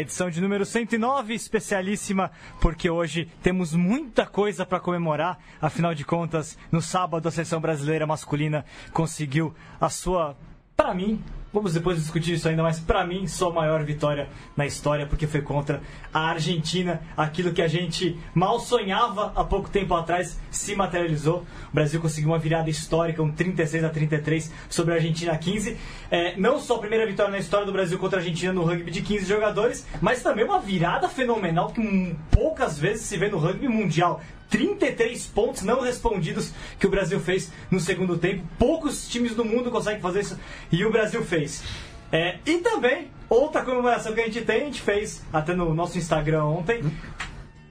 edição de número 109, especialíssima, porque hoje temos muita coisa para comemorar. Afinal de contas, no sábado, a seleção brasileira masculina conseguiu a sua, para mim, Vamos depois discutir isso ainda, mas para mim, só a maior vitória na história, porque foi contra a Argentina. Aquilo que a gente mal sonhava há pouco tempo atrás se materializou. O Brasil conseguiu uma virada histórica, um 36 a 33 sobre a Argentina 15. É, não só a primeira vitória na história do Brasil contra a Argentina no rugby de 15 jogadores, mas também uma virada fenomenal que poucas vezes se vê no rugby mundial. 33 pontos não respondidos que o Brasil fez no segundo tempo. Poucos times do mundo conseguem fazer isso e o Brasil fez. É, e também, outra comemoração que a gente tem, a gente fez até no nosso Instagram ontem.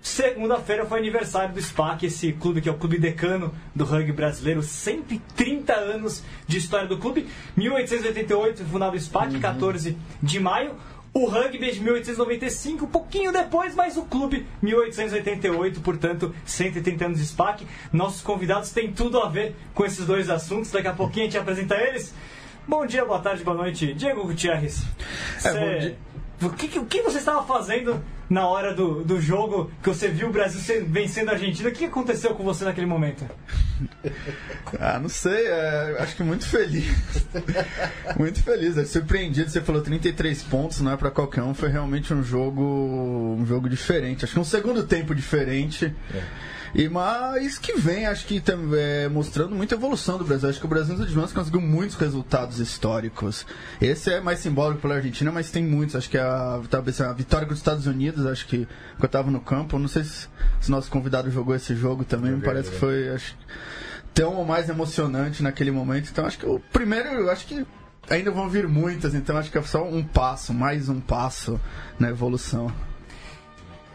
Segunda-feira foi aniversário do SPAC, esse clube que é o clube decano do rugby brasileiro, 130 anos de história do clube. 1888 fundado o SPAC, uhum. 14 de maio. O rugby é de 1895, um pouquinho depois, mas o clube 1888, portanto, 130 anos de SPAC. Nossos convidados têm tudo a ver com esses dois assuntos. Daqui a pouquinho a gente apresenta eles. Bom dia, boa tarde, boa noite. Diego Gutierrez. É, Cê... O que, o que você estava fazendo na hora do, do jogo que você viu o Brasil vencendo a Argentina? O que aconteceu com você naquele momento? Ah, não sei, é, acho que muito feliz. muito feliz, é surpreendido. Você falou 33 pontos, não é para qualquer um. Foi realmente um jogo, um jogo diferente. Acho que um segundo tempo diferente. É. E mas que vem, acho que é, mostrando muita evolução do Brasil. Acho que o Brasil nos últimos anos conseguiu muitos resultados históricos. Esse é mais simbólico pela Argentina, mas tem muitos. Acho que a, talvez a vitória com os Estados Unidos, acho que eu estava no campo, não sei se, se nosso convidado jogou esse jogo também, me parece que foi acho, tão ou mais emocionante naquele momento. Então acho que o primeiro, acho que ainda vão vir muitas, então acho que é só um passo, mais um passo na evolução.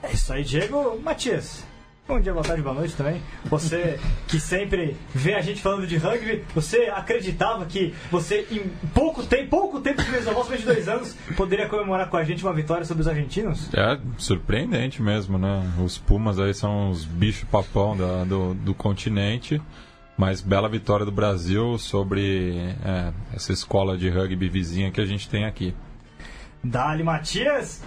É isso aí, Diego. Matias, Bom dia, boa tarde, boa noite também. Você que sempre vê a gente falando de rugby, você acreditava que você, em pouco tempo, pouco tempo de mesoval, somente dois anos, poderia comemorar com a gente uma vitória sobre os argentinos? É surpreendente mesmo, né? Os Pumas aí são os bichos papão da, do, do continente. Mas bela vitória do Brasil sobre é, essa escola de rugby vizinha que a gente tem aqui. Dali Matias,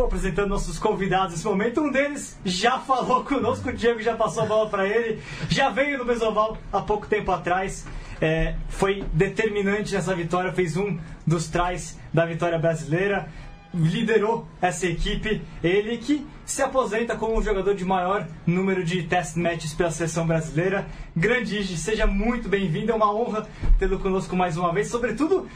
Bom, apresentando nossos convidados nesse momento, um deles já falou conosco, o Diego já passou a bola para ele, já veio no Mesoval há pouco tempo atrás, é, foi determinante nessa vitória, fez um dos trás da vitória brasileira, liderou essa equipe, ele que se aposenta como o jogador de maior número de test matches pela seleção brasileira. Grande seja muito bem-vindo, é uma honra tê-lo conosco mais uma vez, sobretudo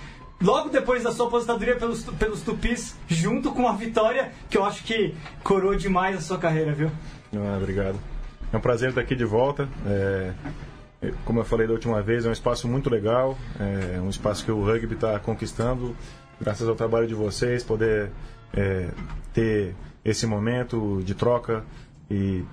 logo depois da sua aposentadoria pelos, pelos Tupis, junto com a vitória, que eu acho que coroou demais a sua carreira, viu? Ah, obrigado. É um prazer estar aqui de volta. É, como eu falei da última vez, é um espaço muito legal, é um espaço que o rugby está conquistando, graças ao trabalho de vocês, poder é, ter esse momento de troca e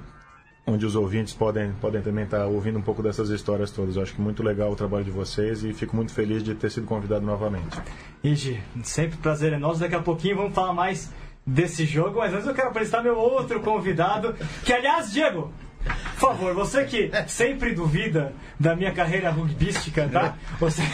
onde os ouvintes podem, podem também estar ouvindo um pouco dessas histórias todas. Eu acho que muito legal o trabalho de vocês e fico muito feliz de ter sido convidado novamente. Igi, sempre prazer é nosso. Daqui a pouquinho vamos falar mais desse jogo, mas antes eu quero apresentar meu outro convidado, que aliás, Diego, por favor, você que sempre duvida da minha carreira rugbística, tá? Você...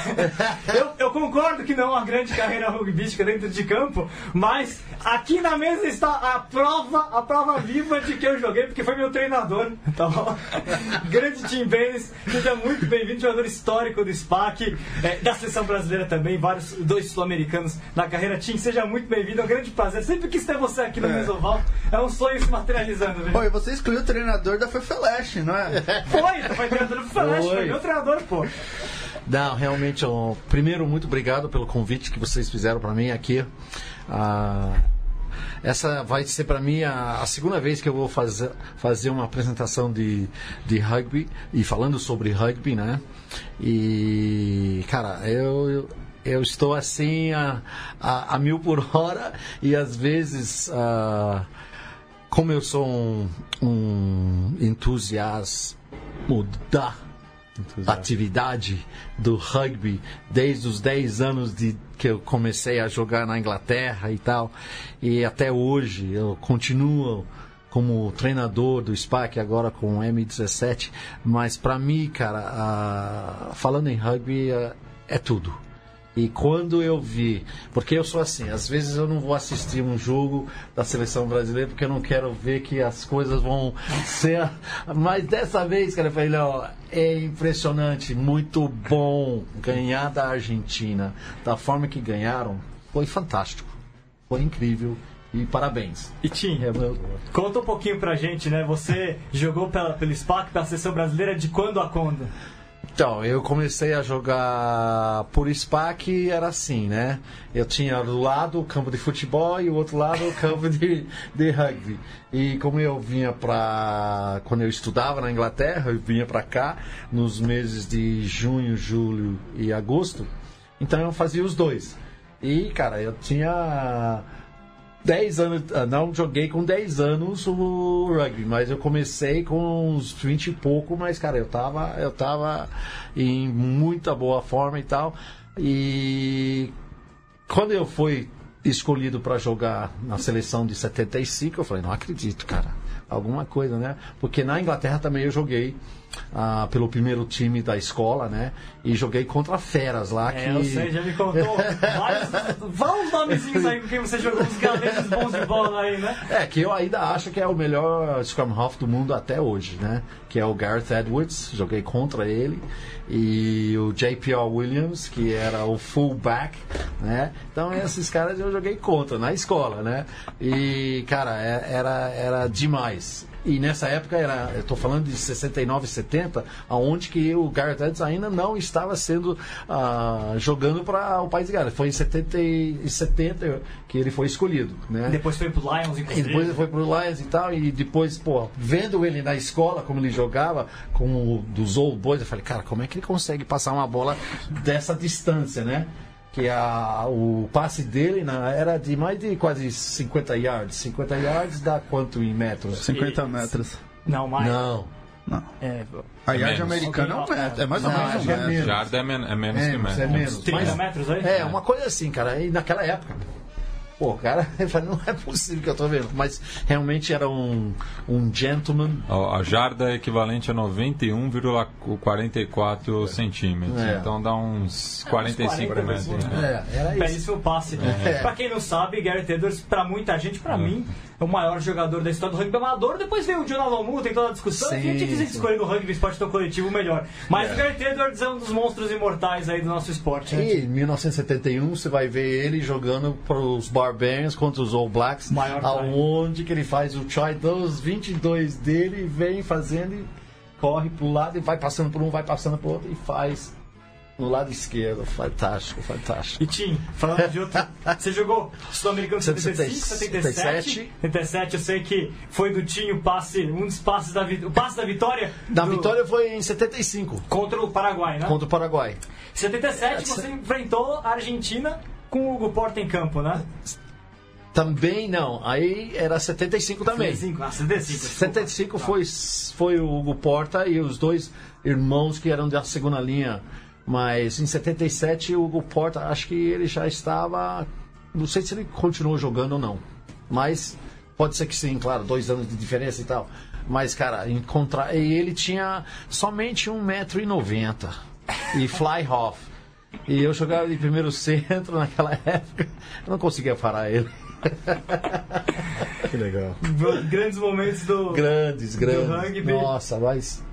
Eu, eu, concordo que não é uma grande carreira rugbística dentro de campo, mas aqui na mesa está a prova, a prova viva de que eu joguei, porque foi meu treinador, tá bom? Grande Tim Benes, seja muito bem-vindo, jogador histórico do SPAC, é, da seleção brasileira também, vários, dois sul-americanos na carreira. Tim, seja muito bem-vindo, é um grande prazer. Sempre quis ter você aqui no é. Mesoval, é um sonho se materializando. Viu? Oi, você excluiu o treinador da Fefeleche, não é? Foi, foi treinador do foi meu treinador, pô. Não, realmente, eu, primeiro, muito obrigado pelo convite que vocês fizeram para mim aqui. Ah, essa vai ser para mim a, a, segunda vez que eu vou fazer, fazer uma apresentação de, de rugby e falando sobre rugby, né? E, cara, eu, eu eu estou assim a, a, a, mil por hora e às vezes, uh, como eu sou um, um entusiasta da atividade do rugby desde os 10 anos de que eu comecei a jogar na Inglaterra e tal. E até hoje eu continuo como treinador do SPAC, agora com o M17. Mas para mim, cara, falando em rugby, é, é tudo. E quando eu vi, porque eu sou assim, às vezes eu não vou assistir um jogo da seleção brasileira porque eu não quero ver que as coisas vão ser. Mas dessa vez, cara, eu falei, ó, é impressionante, muito bom ganhar da Argentina da forma que ganharam. Foi fantástico, foi incrível. E parabéns. E Tim, É, meu- conta um pouquinho pra gente, né? Você jogou pela, pelo SPAC, pela seleção brasileira, de quando a quando? Então, eu comecei a jogar por SPAC e era assim, né? Eu tinha do lado o campo de futebol e o outro lado o campo de, de rugby. E como eu vinha pra. Quando eu estudava na Inglaterra, eu vinha pra cá nos meses de junho, julho e agosto. Então eu fazia os dois. E, cara, eu tinha 10 anos, ah, não joguei com 10 anos o rugby, mas eu comecei com uns 20 e pouco, mas cara, eu tava, eu tava em muita boa forma e tal. E quando eu fui escolhido para jogar na seleção de 75, eu falei, não acredito, cara. Alguma coisa, né? Porque na Inglaterra também eu joguei ah, pelo primeiro time da escola, né? E joguei contra feras lá É, que eu sei, já me contou vários. Uns nomezinhos aí com quem você jogou uns galetes bons de bola aí, né? É, que eu ainda acho que é o melhor Scrum Half do mundo até hoje, né? Que é o Gareth Edwards, joguei contra ele. E o J.P.R. Williams, que era o fullback, né? Então esses caras eu joguei contra, na escola, né? E, cara, é- era, era demais. E nessa época era, eu tô falando de 69, 70, aonde que o Gareth Edwards ainda não estava sendo ah, jogando para o país de Gales. Foi em 70 e 70 que ele foi escolhido, né? Depois foi pro Lions, E inclusive. depois ele foi pro Lions e tal, e depois, pô, vendo ele na escola, como ele jogava, com o dos Old Boys, eu falei, cara, como é que ele consegue passar uma bola dessa distância, né? Que a, o passe dele na, era de mais de quase 50 yards. 50 yards dá quanto em metros? 50 Isso. metros. Não, mais. Não. Não. É, A yard menos. americana é um metro. É mais ou menos um que é metro. menos. Jarda é, men é menos que Menos, metro. é menos. 30 Mas- metros aí? É, uma coisa assim, cara, e naquela época. Pô, cara, não é possível que eu tô vendo. Mas realmente era um, um gentleman. A jarda é equivalente a 91,44 centímetros. É. Então dá uns 45 40 metros. assim, né? É, era isso. Belíssimo passe. É. Pra quem não sabe, Gareth Edwards, pra muita gente, pra mim, é o maior jogador da história do rugby amador. Depois veio o John Alomu, tem toda a discussão. Sim, e a gente quis escolher no rugby esporte tão coletivo o melhor. Mas o Gareth Edwards é um dos monstros imortais aí do nosso esporte. né? E em 1971 você vai ver ele jogando para os Barbarians contra os All Blacks, Maior aonde que ele faz o try dos 22 dele, vem fazendo e corre pro lado e vai passando por um, vai passando por outro e faz no lado esquerdo. Fantástico, fantástico. E Tim, falando de outro, você jogou Sul-Americano 75, 77. 77. 77, eu sei que foi do Tim o passe, um dos passes da, o passe da vitória. Da do- vitória foi em 75 Contra o Paraguai, né? contra o Paraguai. Em 77 você enfrentou a Argentina com o Hugo Porta em campo, né? Também não, aí era 75 também. 75, ah, 75. 75 foi, foi o Hugo Porta e os dois irmãos que eram da segunda linha. Mas em 77 o Hugo Porta, acho que ele já estava. Não sei se ele continuou jogando ou não. Mas pode ser que sim, claro, dois anos de diferença e tal. Mas, cara, encontrar. E ele tinha somente 1,90m. E fly half. E eu jogava de primeiro centro naquela época. Eu não conseguia parar ele. Que legal. Grandes momentos do. Grandes, grandes. rugby. Nossa, mas.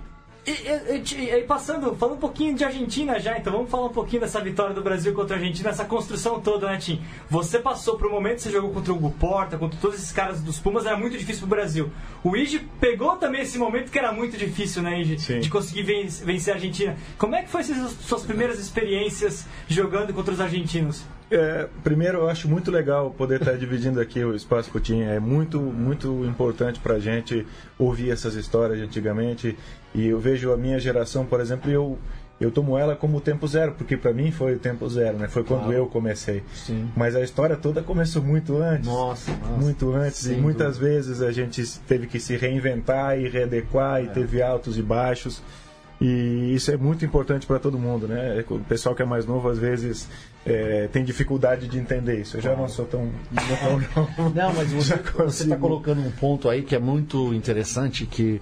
E, e- e- passando, falando um pouquinho de Argentina já, então vamos falar um pouquinho dessa vitória do Brasil contra a Argentina, essa construção toda, né, Tim? Você passou por um momento, você jogou contra o Hugo Porta, contra todos esses caras dos Pumas, era muito difícil pro Brasil. O Ige pegou também esse momento que era muito difícil, né, Ige? Sim. De conseguir ven- vencer a Argentina. Como é que foram essas suas primeiras experiências jogando contra os argentinos? É, primeiro, eu acho muito legal poder estar dividindo aqui o espaço com o Tim. É muito, muito importante para a gente ouvir essas histórias de antigamente. E eu vejo a minha geração, por exemplo, eu, eu tomo ela como o tempo zero, porque para mim foi o tempo zero, né? Foi quando eu comecei. Sim. Mas a história toda começou muito antes. Nossa, nossa. Muito antes. Sem e muitas vezes a gente teve que se reinventar e readequar, e teve altos e baixos. E isso é muito importante para todo mundo, né? O pessoal que é mais novo, às vezes, é, tem dificuldade de entender isso. Eu já não sou tão. Não, não. Mas você está colocando um ponto aí que é muito interessante que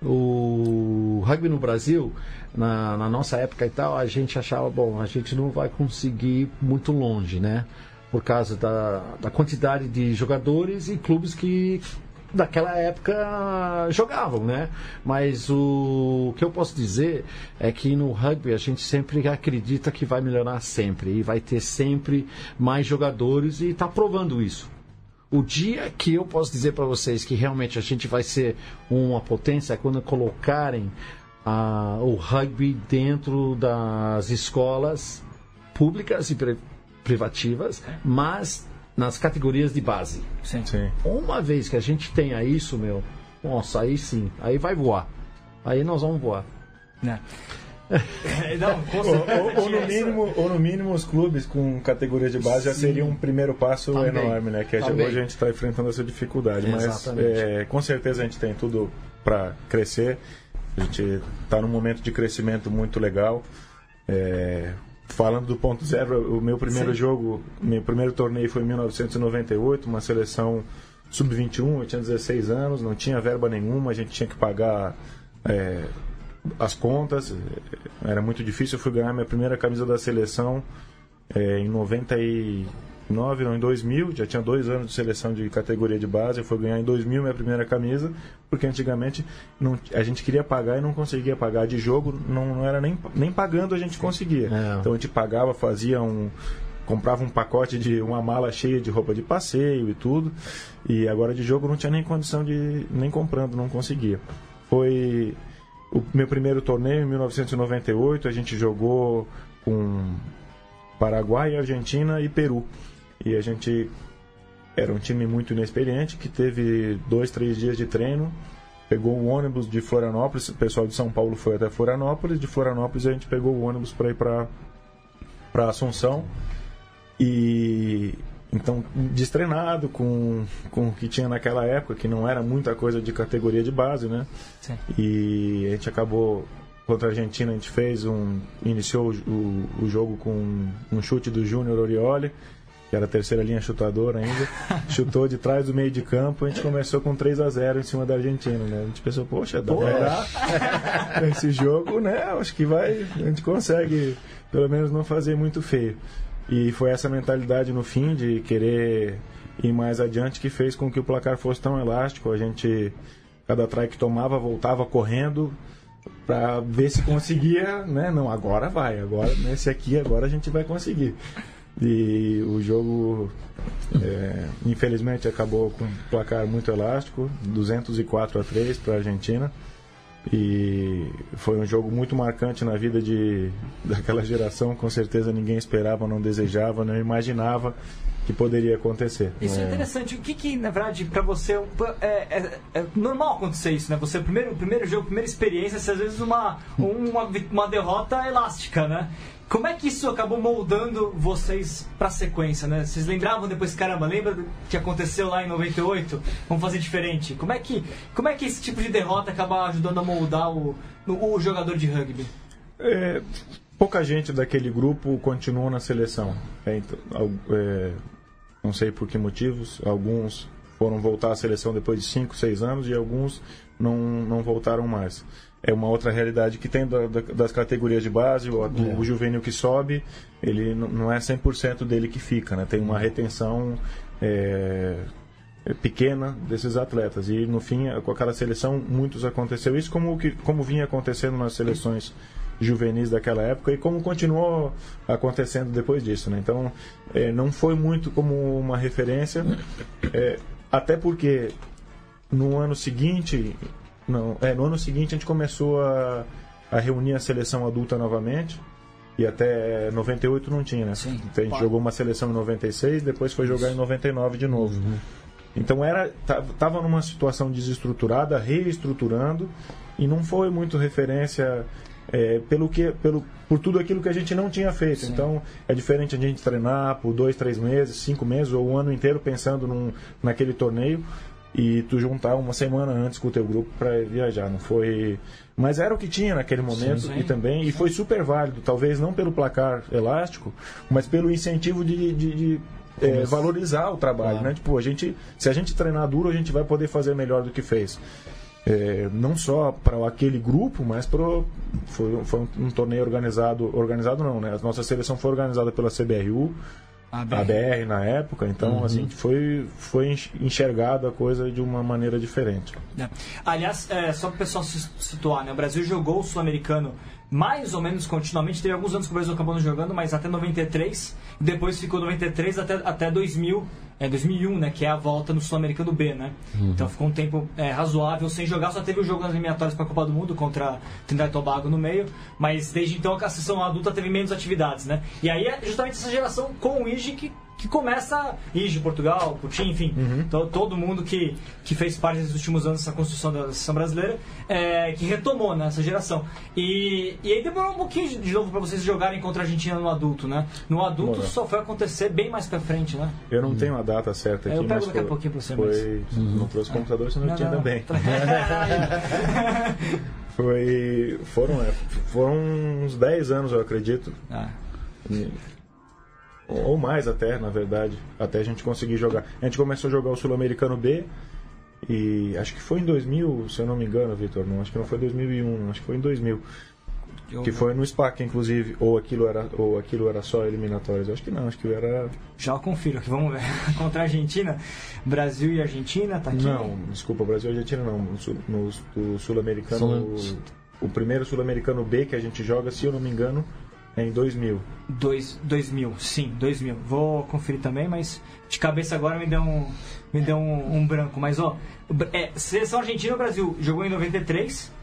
o rugby no Brasil, na, na, nossa época e tal, a gente achava, bom, a gente não vai conseguir ir muito longe, né? Por causa da, da quantidade de jogadores e clubes que daquela época jogavam, né? Mas o, que eu posso dizer é que no rugby a gente sempre acredita que vai melhorar sempre e vai ter sempre mais jogadores e está provando isso. O dia que eu posso dizer para vocês que realmente a gente vai ser uma potência é quando colocarem ah, o rugby dentro das escolas públicas e privativas, mas nas categorias de base. Sim. sim. Uma vez que a gente tenha isso, meu, nossa, aí sim, aí vai voar. Aí nós vamos voar. Né? Não, ou, ou, no mínimo, ou no mínimo os clubes com categorias de base Sim. já seria um primeiro passo Também. enorme, né? Que Também. hoje a gente está enfrentando essa dificuldade. Mas é, com certeza a gente tem tudo para crescer. A gente está num momento de crescimento muito legal. É, falando do ponto zero, o meu primeiro Sim. jogo, meu primeiro torneio foi em 1998, uma seleção sub-21, eu tinha 16 anos, não tinha verba nenhuma, a gente tinha que pagar é, as contas, era muito difícil. Eu fui ganhar minha primeira camisa da seleção é, em 99, não, em 2000, já tinha dois anos de seleção de categoria de base. Eu fui ganhar em 2000 minha primeira camisa, porque antigamente não, a gente queria pagar e não conseguia pagar de jogo, não, não era nem, nem pagando a gente conseguia. É. Então a gente pagava, fazia um comprava um pacote de uma mala cheia de roupa de passeio e tudo. E agora de jogo não tinha nem condição de nem comprando, não conseguia. Foi o meu primeiro torneio em 1998, a gente jogou com Paraguai, Argentina e Peru. E a gente era um time muito inexperiente que teve dois, três dias de treino. Pegou o ônibus de Florianópolis, o pessoal de São Paulo foi até Florianópolis. De Florianópolis a gente pegou o ônibus para ir para Assunção. E então, destreinado com, com o que tinha naquela época, que não era muita coisa de categoria de base, né? Sim. E a gente acabou, contra a Argentina, a gente fez um. iniciou o, o jogo com um chute do Júnior Orioli, que era a terceira linha chutadora ainda. chutou de trás do meio de campo, a gente começou com 3 a 0 em cima da Argentina, né? A gente pensou, poxa, dá pra dar esse jogo, né? Acho que vai, a gente consegue pelo menos não fazer muito feio. E foi essa mentalidade no fim de querer ir mais adiante que fez com que o placar fosse tão elástico. A gente, cada try que tomava, voltava correndo para ver se conseguia, né? Não, agora vai, agora nesse aqui agora a gente vai conseguir. E o jogo, é, infelizmente, acabou com um placar muito elástico, 204 a 3 para a Argentina. E foi um jogo muito marcante na vida de, daquela geração. Com certeza ninguém esperava, não desejava, não imaginava que poderia acontecer. Isso é, é interessante. O que, que na verdade, para você é, é, é, normal acontecer isso, né? Você, o primeiro, primeiro jogo, primeira experiência, às vezes uma, uma, uma derrota elástica, né? Como é que isso acabou moldando vocês para a sequência, né? Vocês lembravam depois, caramba, lembra do que aconteceu lá em 98? Vamos fazer diferente. Como é que, como é que esse tipo de derrota acaba ajudando a moldar o, o jogador de rugby? É, pouca gente daquele grupo continuou na seleção. É, então, é, não sei por que motivos. Alguns foram voltar à seleção depois de 5, 6 anos e alguns não, não voltaram mais é uma outra realidade que tem da, da, das categorias de base, o, é. o juvenil que sobe, ele não é 100% dele que fica, né? tem uma retenção é, é, pequena desses atletas. E no fim, com aquela seleção, muitos aconteceu isso, como, que, como vinha acontecendo nas seleções juvenis daquela época e como continuou acontecendo depois disso. Né? Então, é, não foi muito como uma referência, é, até porque no ano seguinte, não, é, no ano seguinte a gente começou a, a reunir a seleção adulta novamente. E até 98 não tinha, né? Sim. Então a gente jogou uma seleção em 96, depois foi jogar em 99 de novo. Uhum. Então era tava numa situação desestruturada, reestruturando e não foi muito referência é, pelo que pelo por tudo aquilo que a gente não tinha feito. Sim. Então é diferente a gente treinar por dois, três meses, cinco meses ou um ano inteiro pensando num, naquele torneio e tu juntar uma semana antes com o teu grupo para viajar. Não foi, mas era o que tinha naquele momento sim, sim. e também e foi super válido. Talvez não pelo placar elástico, mas pelo incentivo de, de, de é, valorizar o trabalho, claro. né? Tipo, a gente, se a gente treinar duro, a gente vai poder fazer melhor do que fez. é, não só para aquele grupo, mas pro, foi, foi um, um, torneio organizado, organizado não, né? A nossa seleção foi organizada pela CBRU, a BR, a BR na época, então uhum. assim foi foi enxergado a coisa de uma maneira diferente. É. Aliás, é, só para o pessoal se situar, né? O Brasil jogou o sul-americano mais ou menos continuamente. Teve alguns anos que o Brasil acabou não jogando, mas até 93. Depois ficou 93 até, até 2000, é, 2001, né? Que é a volta no Sul-Americano B, né? Uhum. Então ficou um tempo é, razoável sem jogar. Só teve o um jogo nas eliminatórias para a Copa do Mundo contra Trinidad e Tobago no meio. Mas desde então a sessão adulta teve menos atividades, né? E aí é justamente essa geração com o Ige que que começa Ige, Portugal, Coutinho, enfim, uhum. to, todo mundo que, que fez parte nesses últimos anos dessa construção da seleção brasileira, é, que retomou né, essa geração. E, e aí demorou um pouquinho de novo para vocês jogarem contra a Argentina no adulto, né? No adulto Bora. só foi acontecer bem mais para frente, né? Eu não tenho a data certa aqui, eu pego mas daqui foi, a pouquinho para você. Foi, mas... Não trouxe computador, senão não, eu tinha não. também. foi, foram, é, foram uns 10 anos, eu acredito. Ah ou mais até, na verdade, até a gente conseguir jogar. A gente começou a jogar o Sul-Americano B e acho que foi em 2000, se eu não me engano, Vitor, não, acho que não foi 2001, acho que foi em 2000. Eu que foi no SPAC, inclusive, ou aquilo era, ou aquilo era só eliminatórias. Acho que não, acho que era. Já confiro aqui, vamos ver. Contra a Argentina, Brasil e Argentina, tá aqui? Não, desculpa, Brasil e Argentina não. No, no Sul-Americano, Sul o, o primeiro Sul-Americano B que a gente joga, se eu não me engano, é em 2000. Dois, 2000, sim, 2000. Vou conferir também, mas de cabeça agora me deu um, me deu um, um branco. Mas, ó, é, seleção argentina, o Brasil jogou em 93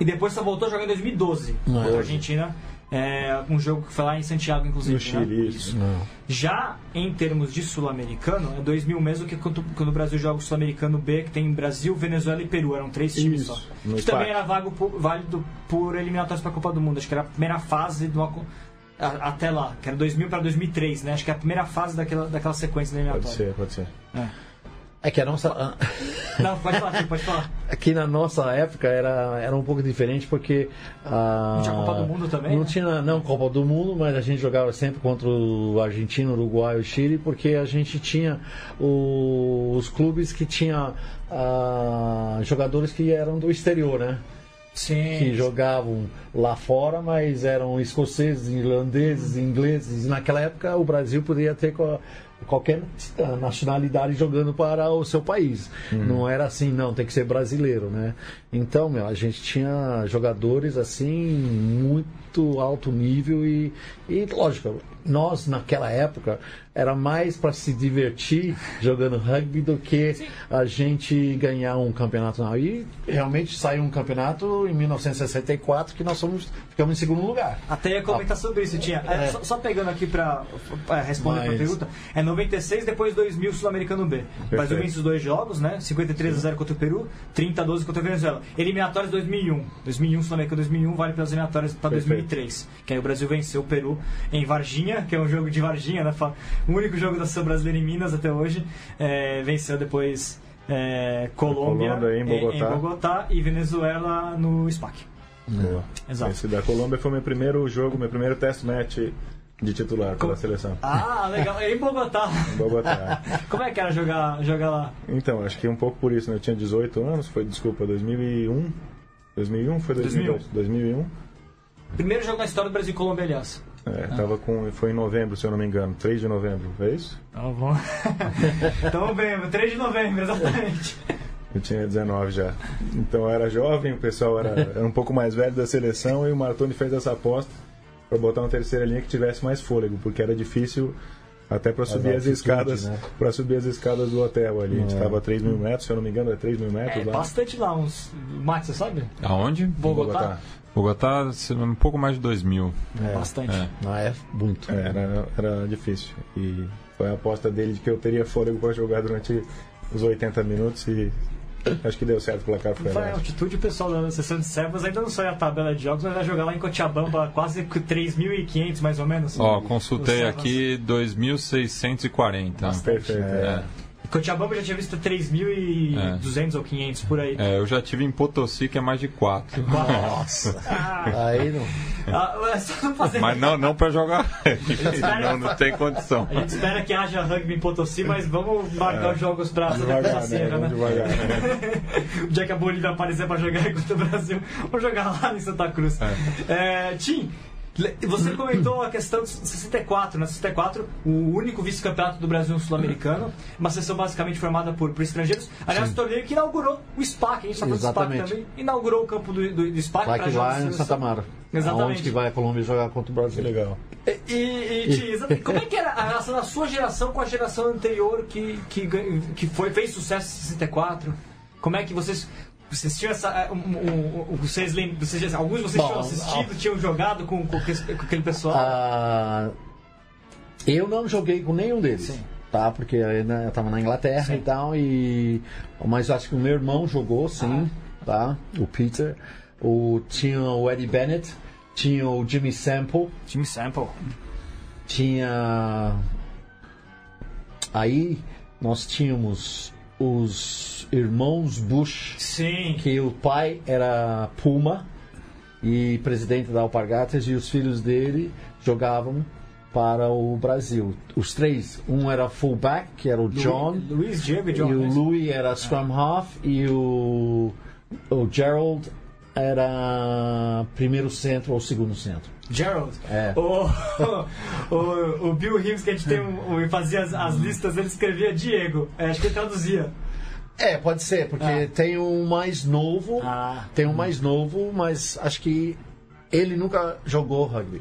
e depois só voltou a jogar em 2012. É. A Argentina é um jogo que foi lá em Santiago, inclusive. No Chile, né? isso. Já em termos de sul-americano, é 2000 mesmo que quando, quando o Brasil joga o sul-americano B, que tem Brasil, Venezuela e Peru. Eram três times isso, só. Que também era vago por, válido por eliminatórios para a Copa do Mundo. Acho que era a primeira fase do até lá, que era 2000 para 2003, né? Acho que é a primeira fase daquela, daquela sequência da eliminatória. Pode ser, pode ser. É. É que a nossa. Não, pode falar, pode falar. Aqui na nossa época era, era um pouco diferente porque. Ah, não tinha Copa do Mundo também? Não né? tinha, não, Copa do Mundo, mas a gente jogava sempre contra o Argentina, o Uruguai e o Chile, porque a gente tinha o, os clubes que tinham ah, jogadores que eram do exterior, né? Sim. que jogavam lá fora, mas eram escoceses, irlandeses, ingleses. Naquela época o Brasil poderia ter qualquer nacionalidade jogando para o seu país. Uhum. Não era assim, não, tem que ser brasileiro, né? Então, meu, a gente tinha jogadores assim muito alto nível e, e lógico, nós naquela época era mais para se divertir jogando rugby do que Sim. a gente ganhar um campeonato. Não. E realmente saiu um campeonato em 1964 que nós fomos, ficamos em segundo lugar. Até ia comentar ah, sobre isso, tinha. É, só, só, pegando aqui para responder Mas... a pergunta, é 96 depois 2000 Sul-Americano B. O Brasil vence os dois jogos, né? 53 a 0 contra o Peru, 30 a 12 contra a Venezuela. Eliminatórias 2001. 2001 Sul-Americano 2001 vale pelas eliminatórias para 2003, que aí o Brasil venceu o Peru em Varginha, que é um jogo de Varginha, né? o único jogo da seleção brasileira em Minas até hoje. É, venceu depois é, Colômbia, Colômbia em, Bogotá. em, Bogotá. e Venezuela no SPAC. Boa. Exato. Esse da Colômbia foi meu primeiro jogo, meu primeiro test match de titular pela seleção. Ah, legal. Em Bogotá. Em Bogotá. Como é que era jogar, jogar lá? Então, acho que um pouco por isso, né? Eu tinha 18 anos, foi, desculpa, 2001. 2001? Foi 2002? 2001. Primeiro jogo na história do Brasil e Colômbia, aliás. É, ah. tava com, foi em novembro, se eu não me engano. 3 de novembro, é isso? Tá bom. então, bem, 3 de novembro, exatamente. Eu tinha 19 já. Então eu era jovem, o pessoal era, era um pouco mais velho da seleção e o Martoni fez essa aposta para botar uma terceira linha que tivesse mais fôlego, porque era difícil até para subir as escadas né? para subir as escadas do hotel ali. A gente estava a 3 mil metros, se eu não me engano, é 3 mil metros é, lá. Bastante lá, uns. Max, você sabe? Aonde? Bogotá. Bogotá. Bogotá, um pouco mais de 2 mil. É, Bastante. É. Ah, é muito. É, era, era difícil. E foi a aposta dele de que eu teria fôlego para jogar durante os 80 minutos e Acho que deu certo, o placar foi a altitude, o pessoal da sessão de servas ainda não saiu a tabela de jogos, mas vai jogar lá em Cochabamba quase 3.500 mais ou menos. Ó, consultei aqui 2.640. Perfeito. É. Cochabamba já tinha visto 3.200 é. ou 500 por aí. É, eu já tive em Potosí, que é mais de 4. Nossa! aí não. Ah, é não fazer Mas não, não pra jogar. espera- não, não tem condição. A gente espera que haja rugby em Potosí, mas vamos marcar os jogos pra Devagar, né? Cera, Vamos devagar. o dia que a Bolívia aparecer pra jogar contra o Brasil, vamos jogar lá em Santa Cruz. É, Tim, le- você comentou a questão de 64, né? 64, o único vice-campeonato do Brasil sul-americano, uma sessão basicamente formada por, por estrangeiros. Aliás, o torneio que inaugurou o SPAC, a gente está falando do SPAC também, inaugurou o campo do, do, do SPAC jogos lá em. Santa Mara. Exatamente. Aonde que vai a Colômbia jogar contra o Que Brasil. legal. E, e, e, como é que era a relação da sua geração com a geração anterior que, que, que foi, fez sucesso em 64? Como é que vocês. Vocês tinham essa. Um, um, um, vocês lembram, vocês, alguns de vocês Bom, tinham assistido, tinham jogado com, com, aquele- com aquele pessoal? Ah, eu não joguei com nenhum deles. Sim. Tá, porque eu né, eu tava na Inglaterra Sim. e tal, e. Mas acho que o meu irmão jogou, sim, tá? O Peter. O, tinha o Eddie Bennett, tinha o Jimmy Sample, Jimmy Sample. tinha. Aí nós tínhamos os irmãos Bush, Sim. que o pai era Puma e presidente da Alpargatas e os filhos dele jogavam para o Brasil. Os três, um era fullback, que era o John, Lu- Luiz Diego e e John. o né? Louis era scrum half e o, o Gerald era primeiro centro ou segundo centro. Gerald. É. O, o, o Bill Hughes, que a gente tem um, um- fazia as, as listas, ele escrevia Diego. É, acho que ele traduzia. É, pode ser, porque Ah. tem um mais novo, Ah. tem um mais novo, mas acho que ele nunca jogou rugby,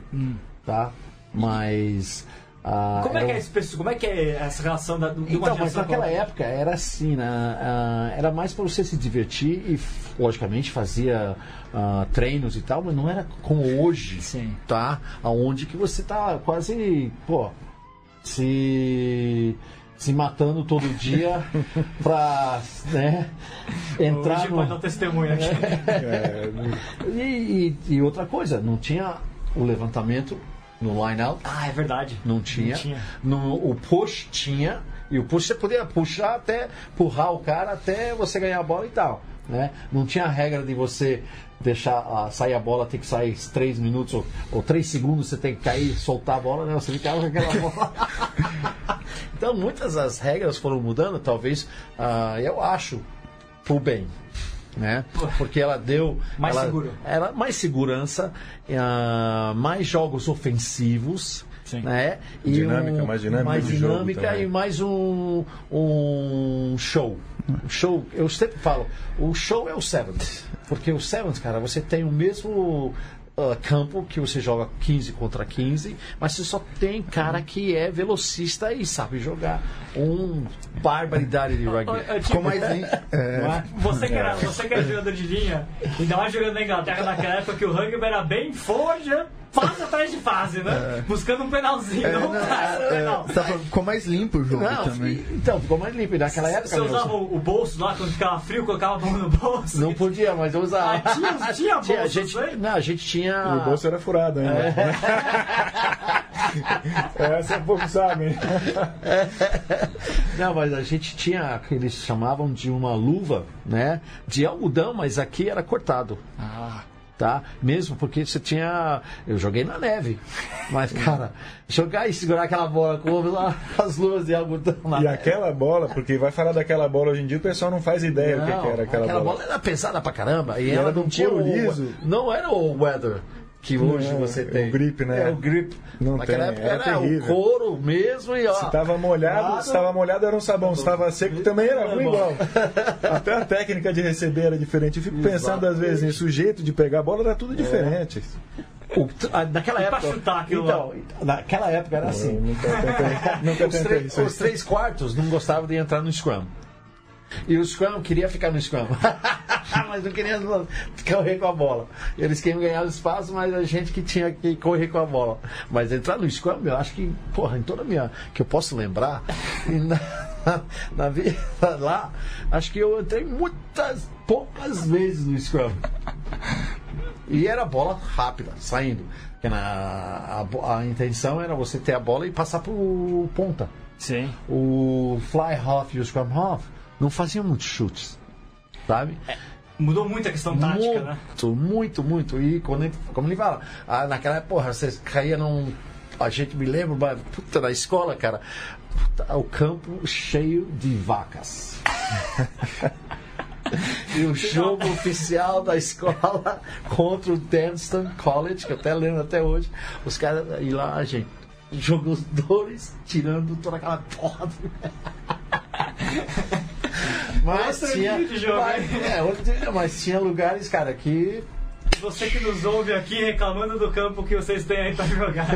tá? Mas ah, Como é, que é esse? Como é que é essa relação da, de uma Então, mas com naquela época era assim, né? Ah, era mais para você se divertir e, logicamente, fazia ah, treinos e tal, mas não era como hoje, Sim. tá? Aonde que você tá quase, pô, se se matando todo dia pra, né, entrar Hoje no... pode dar testemunho aqui. É, E, e- e outra coisa, não tinha o levantamento no line-out, Ah, é verdade. não tinha. Não tinha. No, o push tinha. E o push você podia puxar até, empurrar o cara até você ganhar a bola e tal. Né? Não tinha a regra de você deixar ah, sair a bola, tem que sair 3 minutos ou, ou 3 segundos, você tem que cair, soltar a bola, né? Você ficava com aquela bola. então muitas das regras foram mudando, talvez, ah, eu acho, pro bem. Né? Porque ela deu Mais ela, seguro. ela mais segurança, ah, mais jogos ofensivos, Sim. né? Dinâmica, mais dinâmica mais dinâmica e mais um, um show. Um show, eu sempre falo, o show é o Sevens. Porque o Sevens, cara, você tem o mesmo ah, campo que você joga 15 contra 15, mas você só tem cara que é velocista e sabe jogar. Um barbaridade de rugby. Ô, ô, Ficou mais lim- é, é? Você que, era, você que era jogador de linha, ainda mais jogando na Inglaterra naquela época que o rugby era bem forte, fase atrás de fase, né? Buscando um penalzinho, é, não, não, cara, é, penal. você tá ficou mais limpo o jogo Não, também. e- então, ficou mais limpo. E Naquela época Você usava o, o bolso lá quando ficava frio, colocava a mão no bolso? não podia, mas eu usava. Ah, tinha- tinha bolso, a gente, aí? Não, a gente tinha. E o bolso era furado ainda. É. Essa pouco sabem. Não, mas a gente tinha, que eles chamavam de uma luva, né? De algodão, mas aqui era cortado. Ah, Tá? Mesmo porque você tinha. Eu joguei na neve. Mas, cara, jogar e segurar aquela bola com lá, as luvas de algodão na E aquela bola, porque vai falar daquela bola hoje em dia, o pessoal não faz ideia que, Não, que era aquela, bola. era pesada pra caramba. E, era ela não tinha o, liso. Não era o weather que hoje Não, você é tem. o grip, né? É o grip. Não Naquela tem, época era era, o terrível. couro mesmo e ó. Se estava molhado, nada. se estava molhado era um sabão, se estava seco também era É ruim igual. Até a técnica de receber era diferente. Eu fico pensando às vezes nisso, o jeito de pegar a bola era tudo diferente. O- a- naquela E pra época. chutar aquilo então, naquela época era Eu assim. nunca tentei, nunca Os, três- isso. os três quartos não gostavam de entrar no Scrum. E o Scrum queria ficar no Scrum. mas não queria correr com a bola. Eles queriam ganhar o espaço, mas a gente que tinha que correr com a bola. Mas entrar no Scrum, eu acho que, porra, em toda a minha. que eu posso lembrar, na, na vida lá, acho que eu entrei muitas, poucas vezes no Scrum. E era bola rápida, saindo. Porque na, a, a intenção era você ter a bola e passar pro ponta. sim. O fly half e o scrum half não faziam muitos chutes, sabe? Mudou muito a questão tática, né? Muito, muito, muito. E quando ele, como ele fala, ah, naquela época, porra, você caía num. A gente me lembra, mas, puta, na escola, cara, puta, o campo cheio de vacas. e o jogo oficial da escola contra o Danston College, que eu até lembro até hoje, os caras, e lá, a gente, jogadores tirando toda aquela porra. Mas tinha, de jogo, mas, é, mas tinha lugares, cara, que Você que nos ouve aqui reclamando do campo que vocês têm aí pra jogar.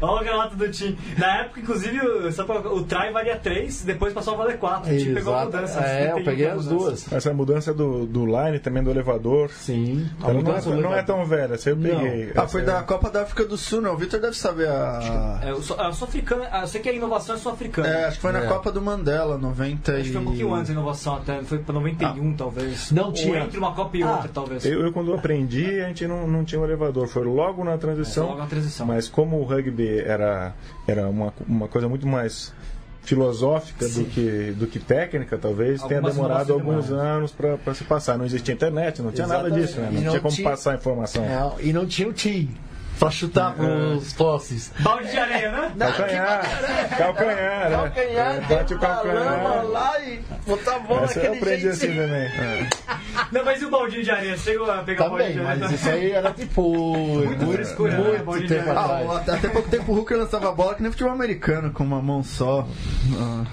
Olha o relato do time. Na época, inclusive, o- o try valia 3, depois passou a valer 4. O time pegou a Exato. mudança. É, eu 71 peguei as duas. Essa mudança do, do line também do elevador. Sim. A Ela não, é, não é tão velha, essa eu Não. peguei. Ah, foi é- da Copa da África do Sul, né? O Vitor deve saber a. É, eu sou, eu sou africano, eu sei que a inovação é sul-africana. É, acho que foi na É. Copa do Mandela, 90 Acho que foi um pouquinho antes a inovação até, foi pra 91 talvez. Não Ou tinha. entre uma Copa e Ah, outra, talvez. Eu, eu, quando aprendi, a gente não, não tinha um elevador. Foi logo na transição. É, logo na transição. Mas como o rugby era, era uma, uma coisa muito mais filosófica do que, do que técnica, talvez tenha Algumas demorado inovações alguns anos para se passar. Não existia internet, não tinha nada Exatamente. disso, né? Não, não tinha como tinha- passar informação. Não, e não tinha o time pra chutar pros postes. Balde de areia, né? Calcanhar, calcanhar, né? Calcanhar, É, bate o calcanhar. lá e botar a bola Essa eu naquele aprendi jeito. assim também. É. Não, mas e o baldinho de areia? Chegou a pegar o baldinho Também, de areia? mas isso aí era tipo muito, frescura, né? muito de tempo areia. Ah, atrás. o- até, até pouco tempo o Hooker lançava a bola que nem futebol americano, com uma mão só. Ah.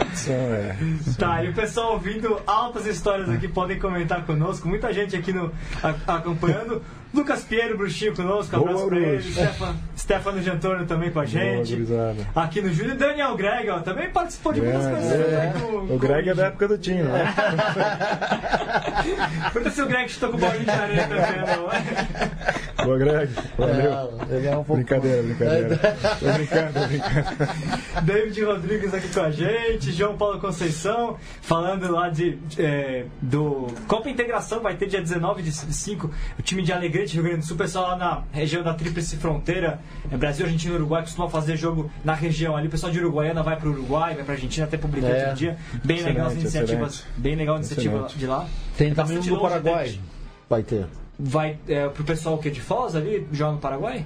Então, é. Tá, e o pessoal ouvindo altas histórias aqui podem comentar conosco. Muita gente aqui no, a- acompanhando. Lucas Piero, Bruxinho conosco, Boa, abraço pra ele. Bruxo. Stefan, Stefano Giantorno também com a gente. gurizada. aqui no Júlio. Daniel Greg, ó, também participou de muitas Grande, coisas. é. né, com- O Greg é com- da época do Tinho, né? Pergunta se o Greg chutou com o bolinho de areia também. Não. Boa, Greg. Valeu. É, ele é um pouco- Brincadeira, brincadeira. Tô brincando, tô brincando. David Rodrigues aqui com a gente, João Paulo Conceição, falando lá de, de, é, do Copa Integração, vai ter dia 19 de 5, o time de Alegrete, Rio Grande do Sul, o pessoal lá na região da Tríplice Fronteira, é, Brasil, Argentina e Uruguai, costuma fazer jogo na região ali, o pessoal de Uruguaiana vai para o Uruguai, vai para Argentina, até publicou É. outro dia, bem legal as iniciativas, excelente. bem legal a iniciativa Excelente. de lá. Tem É também um do Paraguai. David. Vai ter. Vai é, pro pessoal que é de Foz ali, joga no Paraguai?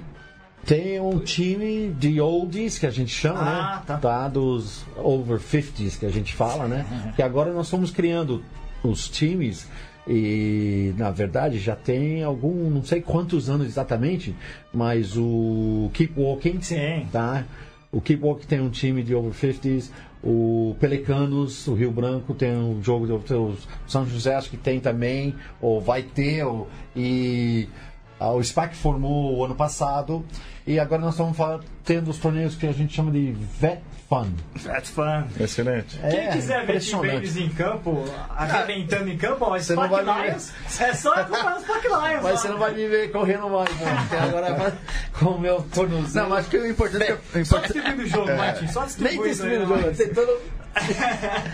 Tem um time de oldies que a gente chama, Ah, né? tá. Dos over 50s que a gente fala, né? Que agora nós estamos criando os times e na verdade já tem algum, não sei quantos anos exatamente, mas o Keep Walking, Sim. tá? O Keep Walking tem um time de over 50s, o Pelicanos, o Rio Branco tem um jogo de o São José acho que tem também, ou vai ter, ou- e o SPAC formou o ano passado e agora nós estamos tendo os torneios que a gente chama de Vet Fun. That's fun. Excelente. Quem É, quiser ver Tim. Babies em campo, arrebentando em campo, ó, não Spark vai me ver. Lions. É só acompanhar os Spark Lions. Mas ó. você não vai me ver correndo mais, não. Porque agora vai com o meu tornozelo. Não, mas acho que o importante é. o Só importante- distribuindo o jogo, Martin. Só Nem distribuindo. distribuindo o jogo, tentando.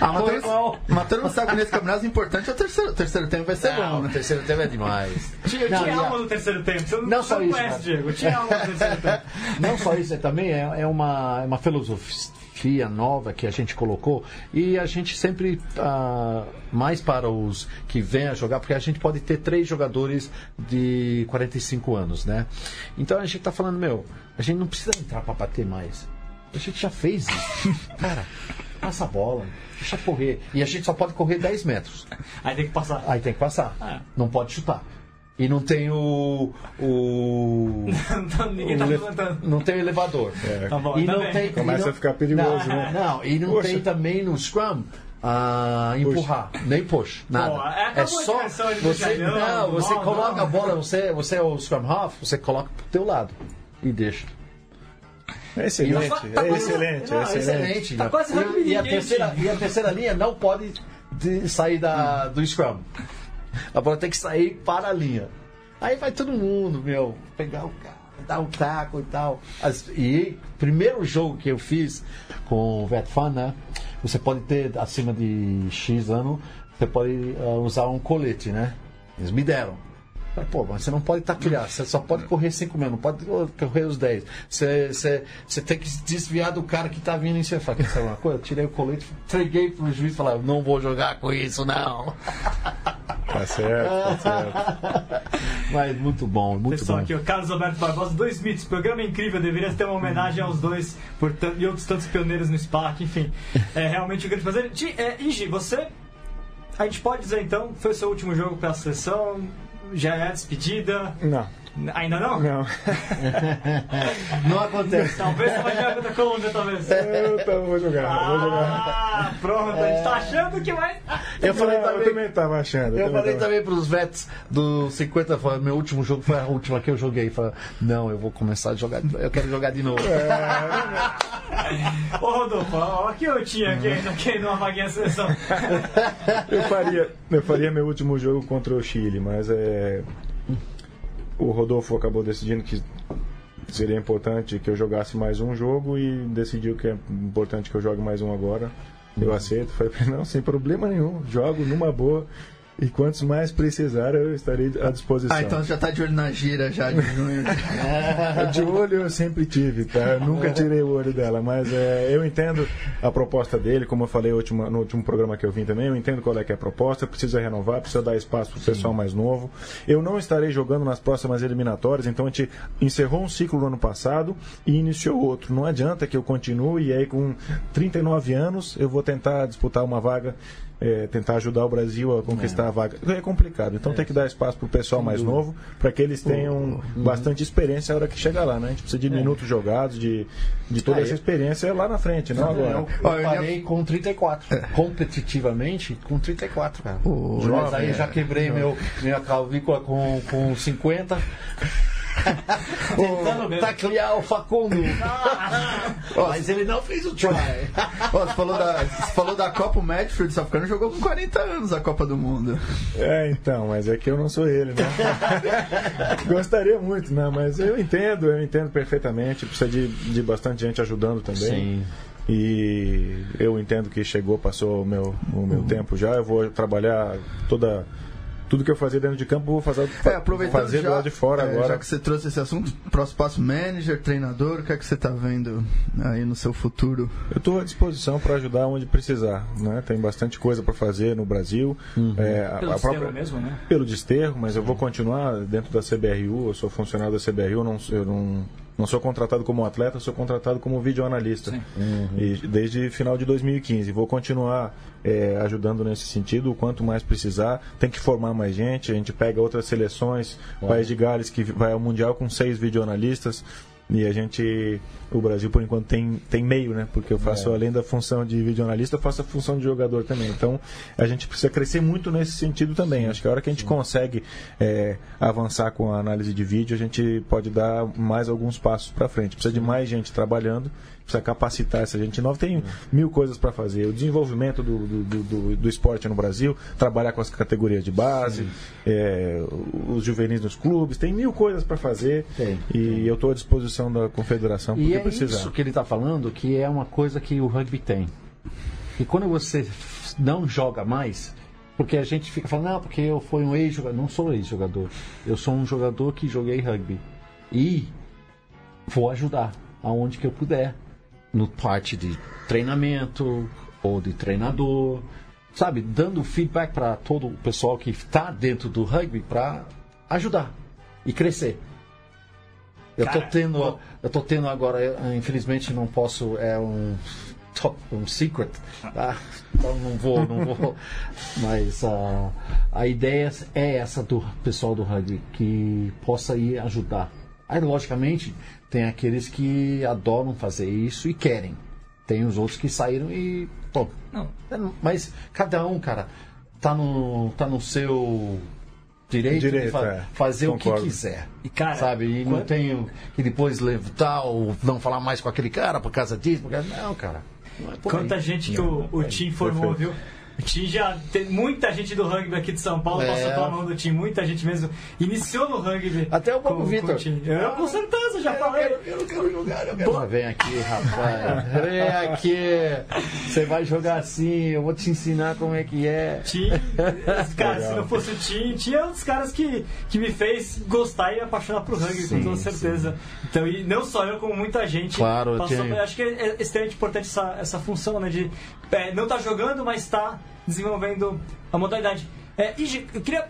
Ah, todo mundo sabe que nesse campeonato o importante é o terceiro, o terceiro tempo vai ser Não, bom, o né? terceiro tempo é demais. Tinha, Não, tinha alma no terceiro tempo. Você não, Não só não isso, conhece. Diego. Tinha alma no terceiro tempo. Não só isso, é também é, é uma, é uma filosofia nova que a gente colocou e a gente sempre, ah, mais para os que vêm a jogar, porque a gente pode ter três jogadores de 45 anos, né? Então a gente está falando, meu, a gente não precisa entrar para bater mais. A gente já fez isso. Cara, passa a bola, deixa correr. E a gente só pode correr 10 metros. Aí tem que passar. Aí tem que passar. Ah. Não pode chutar. E não tem o. o Ninguém tá o le- levantando. Não tem elevador. Tá bom, E tá não tem. Começa e não- a ficar perigoso, não, né? Não, e não Poxa. tem também no Scrum. ah, empurrar, nem push, nada. Pô, é, é só você, não, você não, coloca não. a bola, você, você é o Scrum Half, você coloca pro teu lado e deixa. É excelente, Tá é quase- excelente, Não, é excelente. Tá quase e, e, a terceira, e a terceira linha não pode de- sair da, do Scrum. A bola tem que sair para a linha. Aí vai todo mundo, meu, pegar o cara, dar um taco e tal. As- e primeiro jogo que eu fiz com o Vetfan, né? Você pode ter acima de X ano, você pode ah, usar um colete, né? Eles me deram. Pô, mas você não pode taclear, você só pode correr 5 metros, não pode correr os 10. Você, você, você tem que se desviar do cara que tá vindo em você. Fala, quer saber uma coisa? Eu tirei o colete, entreguei pro juiz e falei, não vou jogar com isso, não. Tá certo, tá certo. Mas muito bom, muito Pessoal, bom. aqui, o Carlos Alberto Barbosa, dois mitos. Programa incrível, deveria ter uma homenagem aos dois por e outros tantos pioneiros no SPAC, enfim. É realmente um grande prazer. Ti- é, Igi, você. A gente pode dizer então, foi o seu último jogo pela seleção? Já é a despedida? Não, Ainda não? não. Não acontece. Talvez você vai jogar contra a Colômbia, talvez. Eu tá, vou jogar, vou jogar. Ah, pronto, a gente tá achando que vai. Eu falei Não, eu também, também tava achando. eu falei tava- também pros vets do 50, falei, meu último jogo foi a última que eu joguei. Falei, não, eu vou começar a jogar, eu quero jogar de novo. Ô Rodolfo, ó, aqui eu tinha aqui ainda quem não vaguinha a seleção. Eu faria, eu faria meu último jogo contra o Chile, mas é, o Rodolfo acabou decidindo que seria importante que eu jogasse mais um jogo e decidiu que é importante que eu jogue mais um agora. Eu aceito. Falei pra ele, não, sem problema nenhum. Jogo numa boa. E quantos mais precisar, eu estarei à disposição. Ah, então já tá de olho na gira já de junho. De olho eu sempre tive, tá? Eu nunca tirei o olho dela, mas é, eu entendo a proposta dele, como eu falei última- no último programa que eu vim também, eu entendo qual é que é a proposta, precisa renovar, precisa dar espaço pro pessoal mais novo. Eu não estarei jogando nas próximas eliminatórias, então a gente encerrou um ciclo no ano passado e iniciou outro. Não adianta que eu continue e aí com 39 anos eu vou tentar disputar uma vaga é, tentar ajudar o Brasil a conquistar a vaga. É complicado, então tem que dar espaço para o pessoal mais novo, para que eles tenham bastante experiência na hora que chegar lá, né? A gente precisa de minutos jogados, de, de toda Ah, essa experiência lá na frente, não agora. Eu, eu eu parei com 34. Competitivamente, com 34, cara. O- Mas aí já quebrei meu, minha clavícula com, com 50. Tentando taclear o Facundo. Mas ele não fez o try. Ó, você, falou da, você falou da Copa, o Medford Safcano jogou com 40 anos a Copa do Mundo. É, então, mas é que eu não sou ele, né? Gostaria muito, né? Mas eu entendo, eu entendo perfeitamente. Precisa de, de bastante gente ajudando também. Sim. E eu entendo que chegou, passou o meu, o meu tempo já. Eu vou trabalhar toda. Tudo que eu fazia dentro de campo, eu vou fazer, É, aproveitando fazer do já, lado de fora é, agora. Já que você trouxe esse assunto, próximo passo manager, treinador, o que é que você tá vendo aí no seu futuro? Eu estou à disposição para ajudar onde precisar. Né? Tem bastante coisa para fazer no Brasil. É, a- Pelo a própria- sistema mesmo, né? pelo desterro, mas eu vou continuar dentro da CBRU, eu sou funcionário da CBRU, eu não, eu não, não sou contratado como atleta, sou contratado como videoanalista. E desde final de 2015. Vou continuar é, ajudando nesse sentido, o quanto mais precisar. Tem que formar mais gente, a gente pega outras seleções, País de Gales que vai ao Mundial com seis videoanalistas. E a gente, o Brasil por enquanto tem, tem meio, né? Porque eu faço além da função de videoanalista, eu faço a função de jogador também. Então a gente precisa crescer muito nesse sentido também. Acho que a hora que a gente consegue é, avançar com a análise de vídeo, a gente pode dar mais alguns passos para frente. Precisa de mais gente trabalhando, precisa capacitar essa gente nova. Tem mil coisas para fazer. O desenvolvimento do, do, do, do- esporte no Brasil, trabalhar com as categorias de base, é, os juvenis nos clubes, tem mil coisas para fazer. Tem, e eu estou à disposição da confederação porque é precisar. isso que ele está falando, que é uma coisa que o rugby tem. E quando você não joga mais, porque a gente fica falando, não, porque eu fui um ex-jogador. Não sou ex-jogador. Eu sou um jogador que joguei rugby. E vou ajudar aonde que eu puder. No parte de treinamento ou de treinador. Sabe, dando feedback para todo o pessoal que está dentro do rugby para ajudar e crescer. Eu tô Cara, tendo, eu tô tendo agora, eu, infelizmente não posso, é um top, um secret, tá? Então não vou, não vou. Mas ah, a ideia é essa do pessoal do rugby que possa ir ajudar. Aí logicamente tem aqueles que adoram fazer isso e querem. Tem os outros que saíram e, pô, Não. mas cada um, cara, tá no, tá no seu direito, de Direito, fa- é. fazer o Concordo. que quiser. E, cara, sabe? E não quando- tenho que depois levantar ou não falar mais com aquele cara por causa disso. Por causa... Não, cara. Não é por Quanta aí. gente que o, o Tim informou, viu? O Tim já tem muita gente do rugby aqui de São Paulo É. passou pela mão do Tim, muita gente mesmo iniciou no rugby. Até o Paulo Vitor. Tim. Eu com certeza, já falei. Eu não quero jogar, eu quero. Vem aqui, rapaz. Vem aqui. Você vai jogar assim, eu vou te ensinar como é que é. Tim, cara, se não fosse o Tim, Tim é um dos caras que, que me fez gostar e apaixonar pro rugby, Sim, com toda certeza. Então, e não só eu, como muita gente. Claro, passou, eu acho que é extremamente importante essa, essa função, né? De é, não tá jogando, mas tá desenvolvendo a modalidade. É, e eu queria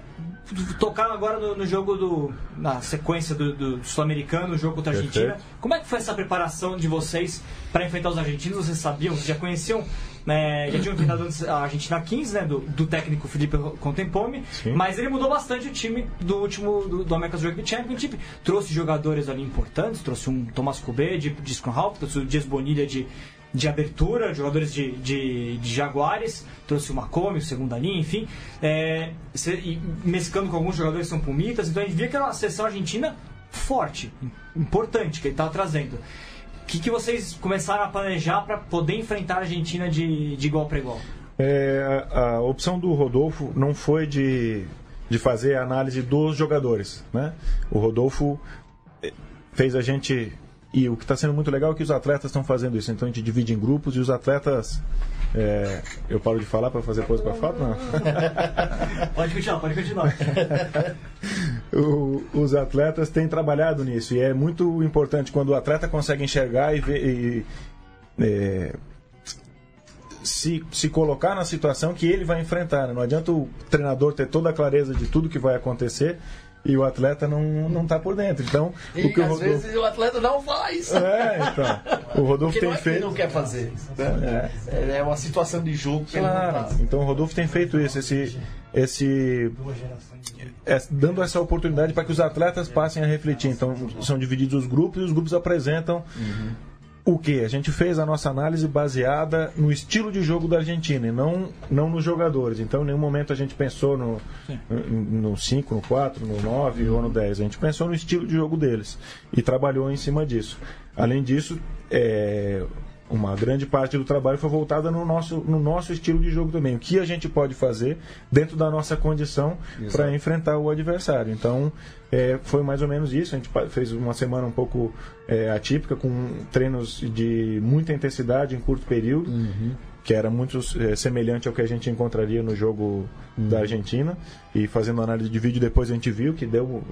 tocar agora no, no jogo do. na sequência do, do Sul-Americano, o jogo contra a Argentina. Perfeito. Como é que foi essa preparação de vocês para enfrentar os argentinos? Vocês sabiam? Já conheciam? Né, já tinham enfrentado antes a Argentina 15, né, do, do técnico Felipe Contempome, Sim. mas ele mudou bastante o time do último do, do America's Rugby Championship. Trouxe jogadores ali importantes, trouxe um Thomas Kubé de, de Scrum Half, trouxe o Dias Bonilha de, de abertura, jogadores de, de, de Jaguares, trouxe Macome, o segunda linha, enfim, é, mesclando com alguns jogadores que são Pumitas, então a gente via uma seleção argentina forte, importante, que ele estava trazendo. O que, que vocês começaram a planejar para poder enfrentar a Argentina de, de igual para igual? É, a, a opção do Rodolfo não foi de, de fazer a análise dos jogadores. Né? O Rodolfo eh, fez a gente. E o que está sendo muito legal é que os atletas estão fazendo isso. Então a gente divide em grupos e os atletas. é, eu paro de falar para fazer coisa para fato? Não. Pode continuar, pode continuar. O- os atletas têm trabalhado nisso e é muito importante quando o atleta consegue enxergar e ver e, é, se, se colocar na situação que ele vai enfrentar. né? Não adianta o treinador ter toda a clareza de tudo que vai acontecer e o atleta não não está por dentro. Então, E o que o às Rodolfo, vezes o atleta não faz. é, então, o Rodolfo Porque não tem é que ele feito não quer fazer. né? É uma situação de jogo que ele não Claro. faz. Então o Rodolfo tem feito isso, esse, esse é, dando essa oportunidade para que os atletas passem a refletir. Então são divididos os grupos e os grupos apresentam o que? A gente fez a nossa análise baseada no estilo de jogo da Argentina e não, não nos jogadores. Então, em nenhum momento a gente pensou no, no 5, no 4, no 9 ou no 10. A gente pensou no estilo de jogo deles e trabalhou em cima disso. Além disso, é, uma grande parte do trabalho foi voltada no nosso, no nosso estilo de jogo também. O que a gente pode fazer dentro da nossa condição para enfrentar o adversário. Então, é, foi mais ou menos isso. A gente fez uma semana um pouco é, atípica, com treinos de muita intensidade em curto período, que era muito é, semelhante ao que a gente encontraria no jogo da Argentina. E fazendo análise de vídeo, depois a gente viu que deu.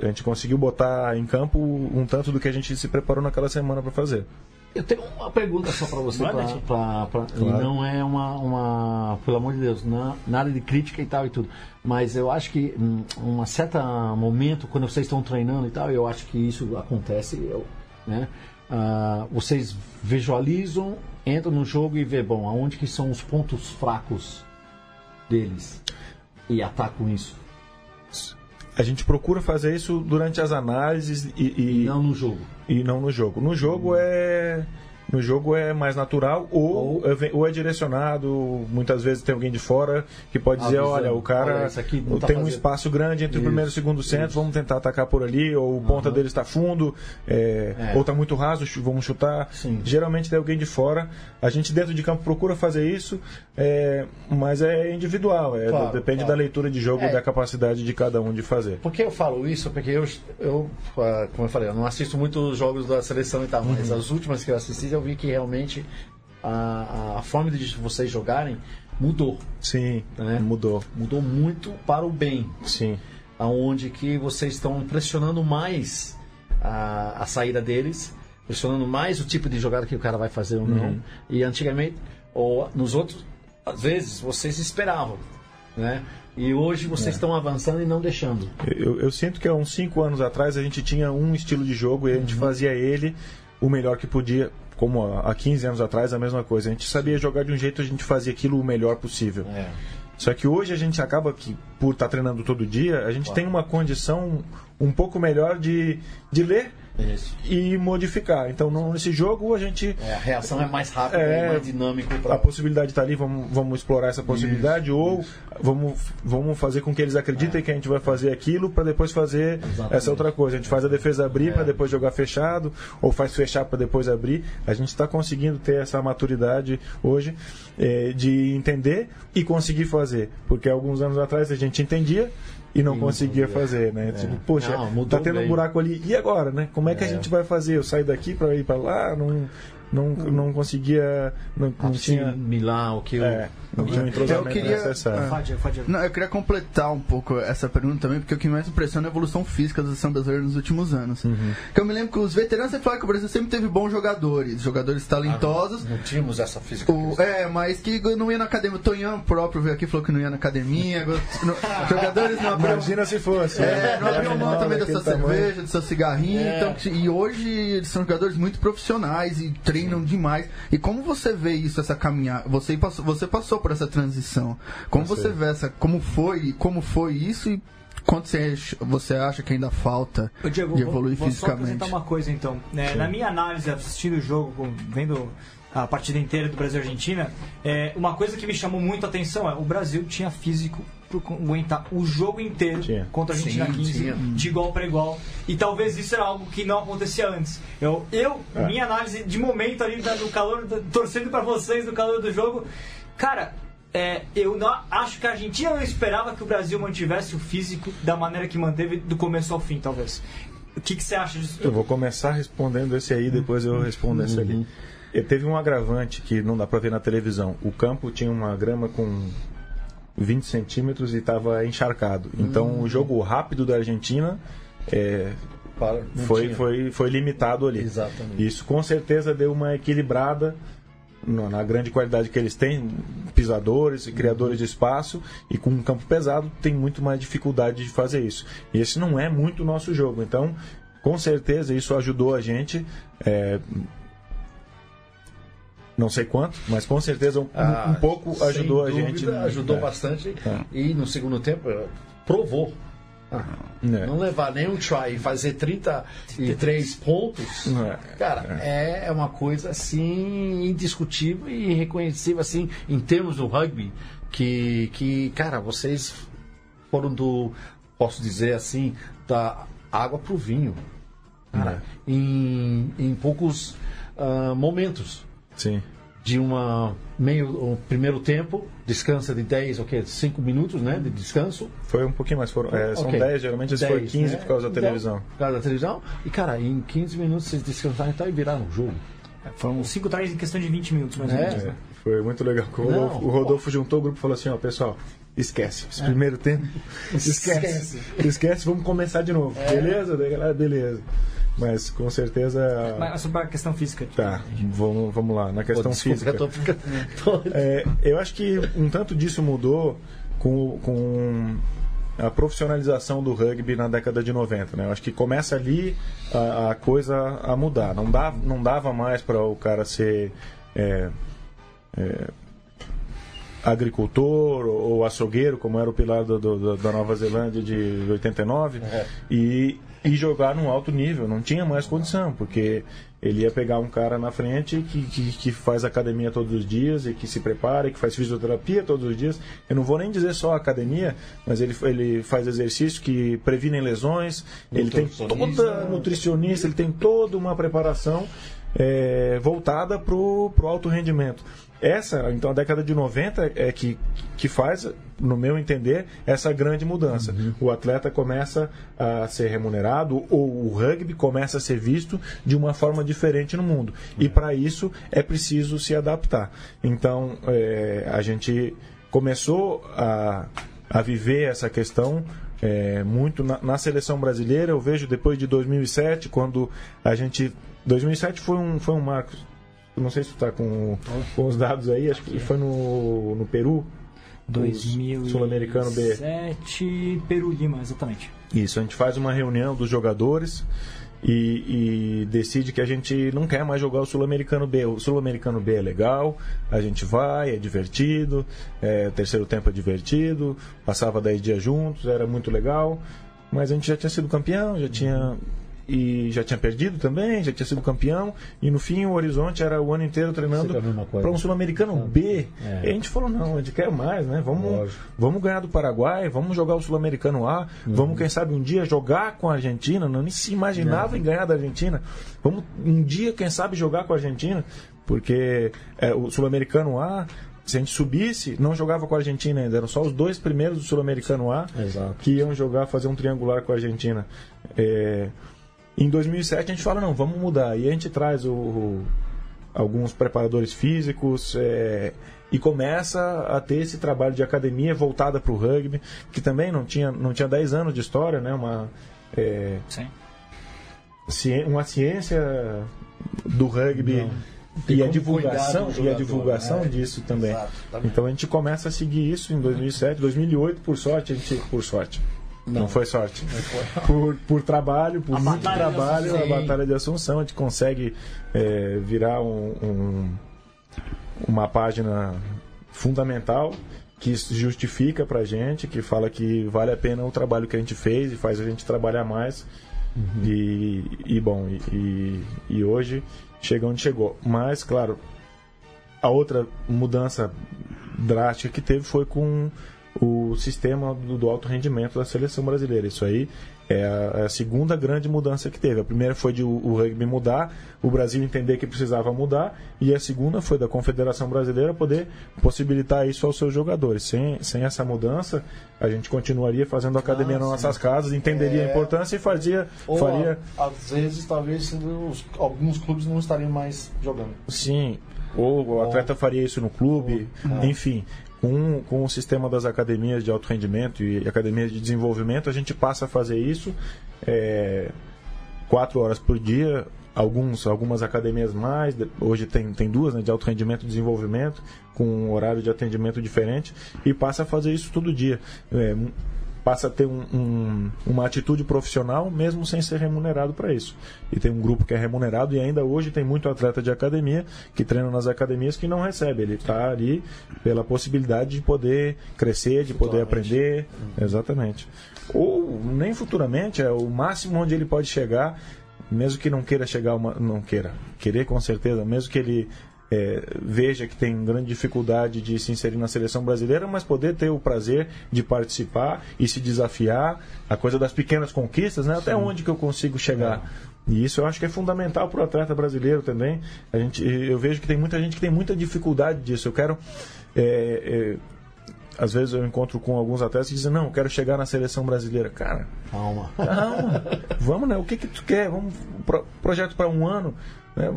A gente conseguiu botar em campo um tanto do que a gente se preparou naquela semana para fazer. Eu tenho uma pergunta só para você, pra, pra- pra- e Claro. não é uma, uma, pelo amor de Deus, não, nada de crítica e tal e tudo, mas eu acho que um certo momento, quando vocês estão treinando e tal, eu acho que isso acontece, eu, né? Ah, vocês visualizam, entram no jogo e vê, bom, aonde que são os pontos fracos deles e atacam isso, A gente procura fazer isso durante as análises e, e e, não no jogo. e não no jogo. No jogo é no jogo é mais natural ou, é ve- ou é direcionado. Muitas vezes tem alguém de fora que pode dizer: Avisando. olha, o cara Olha, aqui tá tem um fazendo. espaço grande entre o Isso, primeiro e o segundo centro, isso. vamos tentar atacar por ali, ou o ponta dele está fundo, é, É. ou está muito raso, vamos chutar. Sim. Geralmente tem alguém de fora. A gente dentro de campo procura fazer isso, é, mas é individual, é, Claro, depende claro. da leitura de jogo É. e da capacidade de cada um de fazer. Por que eu falo isso? Porque eu, eu, ah, como eu falei, eu não assisto muito os jogos da seleção e tal, mas as últimas que eu assisti eu vi que realmente a, a forma de vocês jogarem mudou. Sim, né? mudou. Mudou muito para o bem. Sim. Aonde que vocês estão pressionando mais a, a saída deles, pressionando mais o tipo de jogada que o cara vai fazer ou não. E antigamente, ou nos outros, às vezes, vocês esperavam. Né? E hoje vocês estão avançando e não deixando. Eu, eu sinto que há uns 5 anos atrás a gente tinha um estilo de jogo e a gente fazia ele o melhor que podia, como há há 15 anos atrás, a mesma coisa. A gente sabia jogar de um jeito, a gente fazia aquilo o melhor possível. É. Só que hoje a gente acaba que, por estar treinando todo dia, a gente tem uma condição um pouco melhor de, de ler Isso. e modificar. Então, nesse jogo a gente É, a reação é mais rápida É, mais dinâmico a para possibilidade está ali, vamos, vamos explorar essa possibilidade, ou vamos, vamos fazer com que eles acreditem que a gente vai fazer aquilo para depois fazer Exatamente. essa outra coisa. A gente faz a defesa abrir É. para depois jogar fechado, ou faz fechar para depois abrir. A gente está conseguindo ter essa maturidade hoje eh, de entender e conseguir fazer. Porque alguns anos atrás a gente entendia. E não não conseguia conseguia. fazer, né? É. Tipo, poxa, Não, tá tendo um bem. buraco ali. E agora, né? Como é que a É. gente vai fazer? Eu saio daqui para ir para lá? Não, não, não conseguia. Não, não tinha. assimilar o que eu... É, não um Eu queria- necessário. Fádio. Não, eu queria completar um pouco essa pergunta também, porque o que mais impressiona é a evolução física da seleção brasileira nos últimos anos. Que eu me lembro que os veteranos sempre falaram que o Brasil sempre teve bons jogadores, jogadores talentosos. Não tínhamos essa física. O- é, mas que não ia na academia. O Tonhão próprio veio aqui e falou que não ia na academia. no- jogadores não abriam. Imagina se fosse. É, não abriam mão também da sua tamanho. cerveja, do seu cigarrinho. É. Então, e hoje eles são jogadores muito profissionais e treinam demais. E como você vê isso, essa caminhada? Você passou, você passou por essa transição. Como você vê essa. Como foi, como foi isso e quanto você, ach- você acha que ainda falta Ô, Diego, de vou- evoluir vou só fisicamente? apresentar uma coisa então. É, na minha análise, assistindo o jogo, com- vendo a partida inteira do Brasil e Argentina, é, uma coisa que me chamou muito a atenção é o Brasil tinha físico para aguentar o jogo inteiro Tinha. contra a Argentina Sim, 15 tinha. de igual para igual. E talvez isso era algo que não acontecia antes. Eu, eu É. minha análise de momento ali do calor, torcendo para vocês no calor do jogo, cara. é, eu não, acho que a Argentina não esperava que o Brasil mantivesse o físico da maneira que manteve do começo ao fim, talvez. O que, que você acha disso? Eu vou começar respondendo esse aí, depois eu respondo esse ali. E teve um agravante que não dá pra ver na televisão. O campo tinha uma grama com 20 centímetros e estava encharcado. Então o jogo rápido da Argentina é, Para- foi, foi, foi limitado ali. Exatamente. Isso com certeza deu uma equilibrada na grande qualidade que eles têm, pisadores e criadores de espaço, e com um campo pesado tem muito mais dificuldade de fazer isso. E esse não é muito o nosso jogo. Então, com certeza, isso ajudou a gente. é, não sei quanto, mas com certeza um, Ah, um pouco ajudou a gente. Ajudou É. bastante. É. E no segundo tempo eh, É. Não levar nenhum try e fazer 33 pontos, É. cara, é. é uma coisa assim indiscutível e reconhecível assim em termos do rugby que, que cara, vocês foram do, posso dizer assim, da água pro vinho, cara, em, em poucos ah, momentos Sim. De uma meio o primeiro tempo, descansa de 10 ou que 5 minutos, né, de descanso. Foi um pouquinho mais. Foram, é, são Ok. 10, geralmente esse foi 10, 15 né? por causa da Então, televisão. Por causa da televisão. E cara, em 15 minutos vocês descansaram então, e viraram o jogo. Foram cinco trás em questão de 20 minutos, mais ou É. menos. É, né? foi muito legal. O Não. Rodolfo, o Rodolfo juntou o grupo e falou assim: ó, pessoal, esquece. Esse primeiro tempo, esquece. Esquece, vamos começar de novo. Beleza? Daí, galera, beleza. Mas com certeza. Mas sobre a questão física. Tá, vamos, vamos lá, na questão Pô, desculpa, física. eu tô É, eu acho que um tanto disso mudou com, com a profissionalização do rugby na década de 90. Né? Eu acho que começa ali a, a coisa a mudar. Não dava, não dava mais para o cara ser é, é, agricultor ou, ou açougueiro, como era o pilar do, do- da Nova Zelândia de 89, É. e, e jogar num alto nível. Não tinha mais condição, porque ele ia pegar um cara na frente que, que, que faz academia todos os dias e que se prepara e que faz fisioterapia todos os dias. Eu não vou nem dizer só academia, mas ele, ele faz exercícios que previnem lesões, ele tem toda nutricionista, ele tem toda uma preparação é, voltada para o alto rendimento. Essa, então, a década de 90 é que, que faz, no meu entender, essa grande mudança. O atleta começa a ser remunerado, ou o rugby começa a ser visto de uma forma diferente no mundo. E para isso é preciso se adaptar. Então, é, a gente começou a, a viver essa questão é, muito na, na seleção brasileira. Eu vejo depois de 2007, quando a gente. 2007 foi um, foi um marco. Não sei se tu está com, com os dados aí, acho que foi no, no Peru. Sul-Americano B. 2007, Peru Lima, exatamente. Isso, a gente faz uma reunião dos jogadores e, e decide que a gente não quer mais jogar o Sul-Americano B. O Sul-Americano B é legal, a gente vai, é divertido, é, o terceiro tempo é divertido, passava 10 dias juntos, era muito legal, mas a gente já tinha sido campeão, já tinha e já tinha perdido também, já tinha sido campeão, e no fim o horizonte era o ano inteiro treinando para um sul-americano B. É. E a gente falou, não, a gente quer mais, né? Vamos, vamos ganhar do Paraguai, vamos jogar o sul-americano A, uhum. vamos, quem sabe, um dia jogar com a Argentina, não nem se imaginava em ganhar da Argentina. Vamos um dia, quem sabe, jogar com a Argentina, porque é, o sul-americano A se a gente subisse, não jogava com a Argentina ainda, eram só os dois primeiros do Sul-Americano A Exato. que iam jogar, fazer um triangular com a Argentina. É, em 2007 a gente fala, não, vamos mudar. E a gente traz o, o alguns preparadores físicos é, e começa a ter esse trabalho de academia voltada para o rugby, que também não tinha, não tinha 10 anos de história, né? Uma, é, uma ciência do rugby. Não e a divulgação e a divulgação né? disso também. Exatamente. Então a gente começa a seguir isso em 2007, 2008, por sorte, a gente por sorte. Não, não foi sorte. Não foi. Por, por trabalho, por a muito trabalho, a Batalha de Assunção, a gente consegue é, virar um, um, uma página fundamental que justifica pra gente, que fala que vale a pena o trabalho que a gente fez e faz a gente trabalhar mais. Uhum. E, e, bom, e, e hoje chega onde chegou. Mas, claro, a outra mudança drástica que teve foi com o sistema do, do alto rendimento da seleção brasileira. Isso aí é a, é a, segunda grande mudança que teve. A primeira foi de o, o, rugby mudar, o Brasil entender que precisava mudar, e a segunda foi da Confederação Brasileira poder possibilitar isso aos seus jogadores. Sem, sem essa mudança, a gente continuaria fazendo academia ah, nas nossas casas, entenderia é... a importância e fazia. Ou, faria... às vezes, talvez os, alguns clubes não estariam mais jogando. Sim, ou o atleta faria isso no clube, ou, enfim com, com o sistema das academias de alto rendimento e academias de desenvolvimento, a gente passa a fazer isso é, quatro horas por dia, alguns, algumas academias mais, hoje tem, tem duas, né, de alto rendimento e desenvolvimento, com um horário de atendimento diferente, e passa a fazer isso todo dia. É, passa a ter um, um, uma atitude profissional mesmo sem ser remunerado para isso. E tem um grupo que é remunerado e ainda hoje tem muito atleta de academia que treina nas academias que não recebe. Ele está ali pela possibilidade de poder crescer, de poder aprender. Exatamente. Ou nem futuramente, é o máximo onde ele pode chegar mesmo que não queira chegar uma, não queira querer com certeza mesmo que ele é, veja que tem grande dificuldade de se inserir na seleção brasileira, mas poder ter o prazer de participar e se desafiar, a coisa das pequenas conquistas, né? Até onde que eu consigo chegar. É. E isso eu acho que é fundamental para o atleta brasileiro também. A gente, eu vejo que tem muita gente que tem muita dificuldade disso. Eu quero. É, é, às vezes eu encontro com alguns atletas que dizem, não, eu quero chegar na seleção brasileira. Cara, calma. Calma. Vamos, né? O que que tu quer? Vamos, pro, projeto para um ano. Né?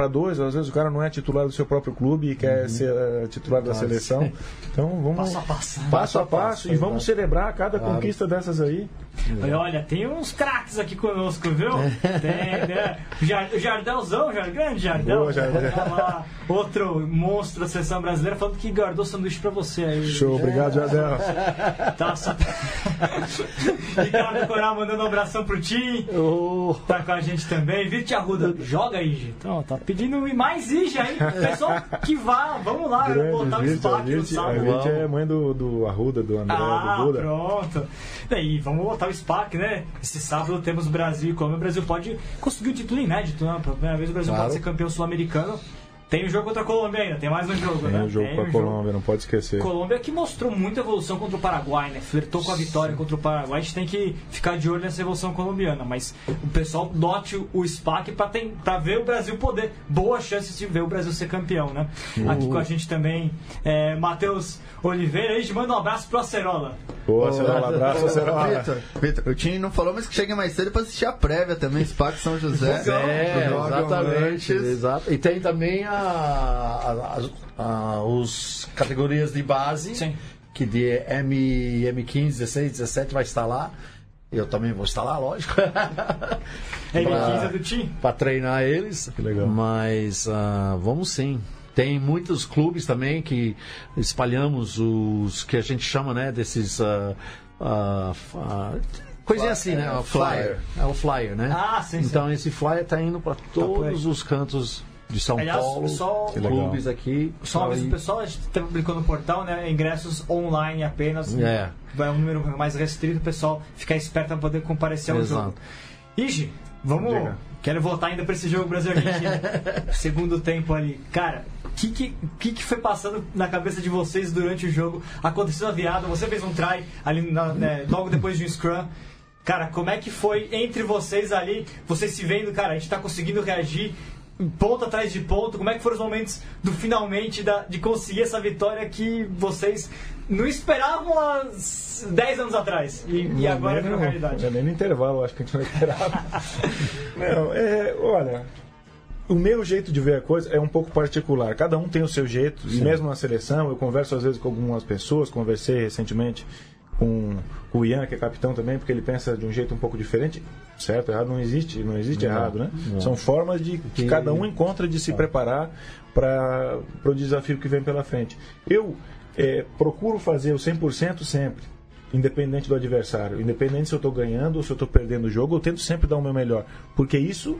Para dois, às vezes o cara não é titular do seu próprio clube e quer uhum. ser uh, titular da seleção. Então vamos passo a passo, passo, a passo, e vamos celebrar cada claro. conquista dessas aí. É. Olha, tem uns craques aqui conosco, viu? Tem, né? O Jardelzão, grande Jardel. Boa, Jardel. Lá, outro monstro da seleção brasileira falando que guardou sanduíche pra você aí. Show, obrigado, Jardel. Tá só... Ricardo Coral mandando um abração pro Tim. Oh. Tá com a gente também. Vite Arruda, joga aí, gente. Então, tá pedindo mais Ija aí. Pessoal que vá, vamos lá, Grande, botar o Spark no sábado. A gente é mãe do, do Arruda, do André, ah, do Buda. pronto. E vamos botar o SPAC, né? Esse sábado temos Brasil e Colômbia. O Brasil pode conseguir um título inédito, né? Pela primeira vez o Brasil claro. pode ser campeão sul-americano. Tem o jogo contra a Colômbia ainda, tem mais um jogo, tem né? O jogo tem contra a Colômbia, não pode esquecer. Colômbia que mostrou muita evolução contra o Paraguai, né? Flertou com a vitória contra o Paraguai. A gente tem que ficar de olho nessa evolução colombiana. Mas o pessoal dote o SPAC pra, tem, pra ver o Brasil poder. Boa chance de ver o Brasil ser campeão, né? Uhum. Aqui com a gente também, é, Matheus Oliveira. A gente manda um abraço pro Acerola. Boa, Acerola. Abraço, Acerola. Vitor, Vitor, o time não falou, mas que chegue mais cedo pra assistir a prévia também. SPAC São José. É, exatamente. Exato. E tem também a a, a, os categorias de base, Sim. que de M, M15, 16, 17 vai estar lá. Eu também vou estar lá, lógico. M15 é do time? Para treinar eles. Que legal. Mas uh, vamos sim. Tem muitos clubes também que espalhamos os que a gente chama, né, desses. Uh, uh, coisinha assim, né? O flyer. É o flyer, né? Ah, sim, Então sim. esse flyer está indo para tá todos os cantos de São Aliás, Paulo, só, clubes aqui. Só o pessoal, a gente publicou no portal, né? Ingressos online apenas. É. Vai um número mais restrito, o pessoal ficar esperto para poder comparecer ao Exato. jogo. Igi, vamos. Diga. Quero voltar ainda pra esse jogo Brasil-Argentina. Segundo tempo ali. Cara, o que, que, que, que foi passando na cabeça de vocês durante o jogo? Aconteceu a virada, você fez um try ali na- né, logo depois de um scrum. Cara, como é que foi entre vocês ali, vocês se vendo, cara, a gente tá conseguindo reagir ponto atrás de ponto, como é que foram os momentos do finalmente da- de conseguir essa vitória que vocês não esperavam há 10 anos atrás e, e agora virou realidade? É nem no intervalo, acho que a gente não esperava. não, é, olha, o meu jeito de ver a coisa é um pouco particular. Cada um tem o seu jeito, e mesmo na seleção, eu converso às vezes com algumas pessoas, conversei recentemente com, com o Ian, que é capitão também, porque ele pensa de um jeito um pouco diferente. Certo, errado não existe, não existe errado, né? São formas de que cada um encontra de se preparar para o desafio que vem pela frente. Eu é, procuro fazer o 100% sempre, independente do adversário, independente se eu estou ganhando ou se eu estou perdendo o jogo, eu tento sempre dar o meu melhor, porque isso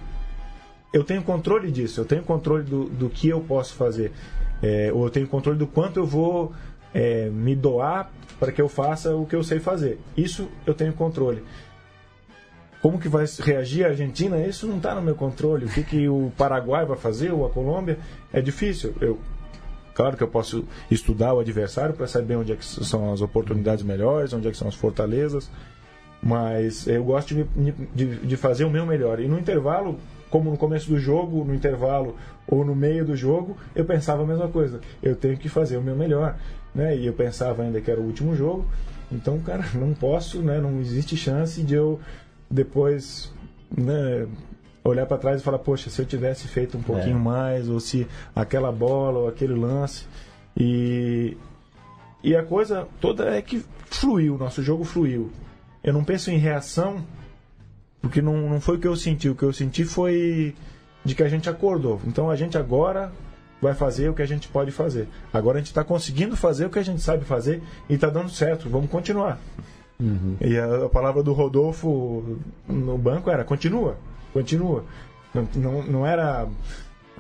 eu tenho controle disso, eu tenho controle do, do que eu posso fazer, é, ou eu tenho controle do quanto eu vou é, me doar para que eu faça o que eu sei fazer. Isso eu tenho controle. Como que vai reagir a Argentina? Isso não está no meu controle. O que, que o Paraguai vai fazer, ou a Colômbia? É difícil. Eu, claro que eu posso estudar o adversário para saber onde é são as oportunidades melhores, onde é são as fortalezas, mas eu gosto de, de, de fazer o meu melhor. E no intervalo, como no começo do jogo, no intervalo ou no meio do jogo, eu pensava a mesma coisa. Eu tenho que fazer o meu melhor, né? E eu pensava ainda que era o último jogo. Então, cara, não posso, né? Não existe chance de eu depois, né? Olhar para trás e falar, poxa, se eu tivesse feito um pouquinho mais, ou se aquela bola ou aquele lance. E, e a coisa toda é que fluiu, nosso jogo fluiu. Eu não penso em reação, porque não, não foi o que eu senti. O que eu senti foi de que a gente acordou. Então a gente agora vai fazer o que a gente pode fazer. Agora a gente está conseguindo fazer o que a gente sabe fazer e está dando certo. Vamos continuar. E a, a palavra do Rodolfo no banco era continua, continua. Não, não, não era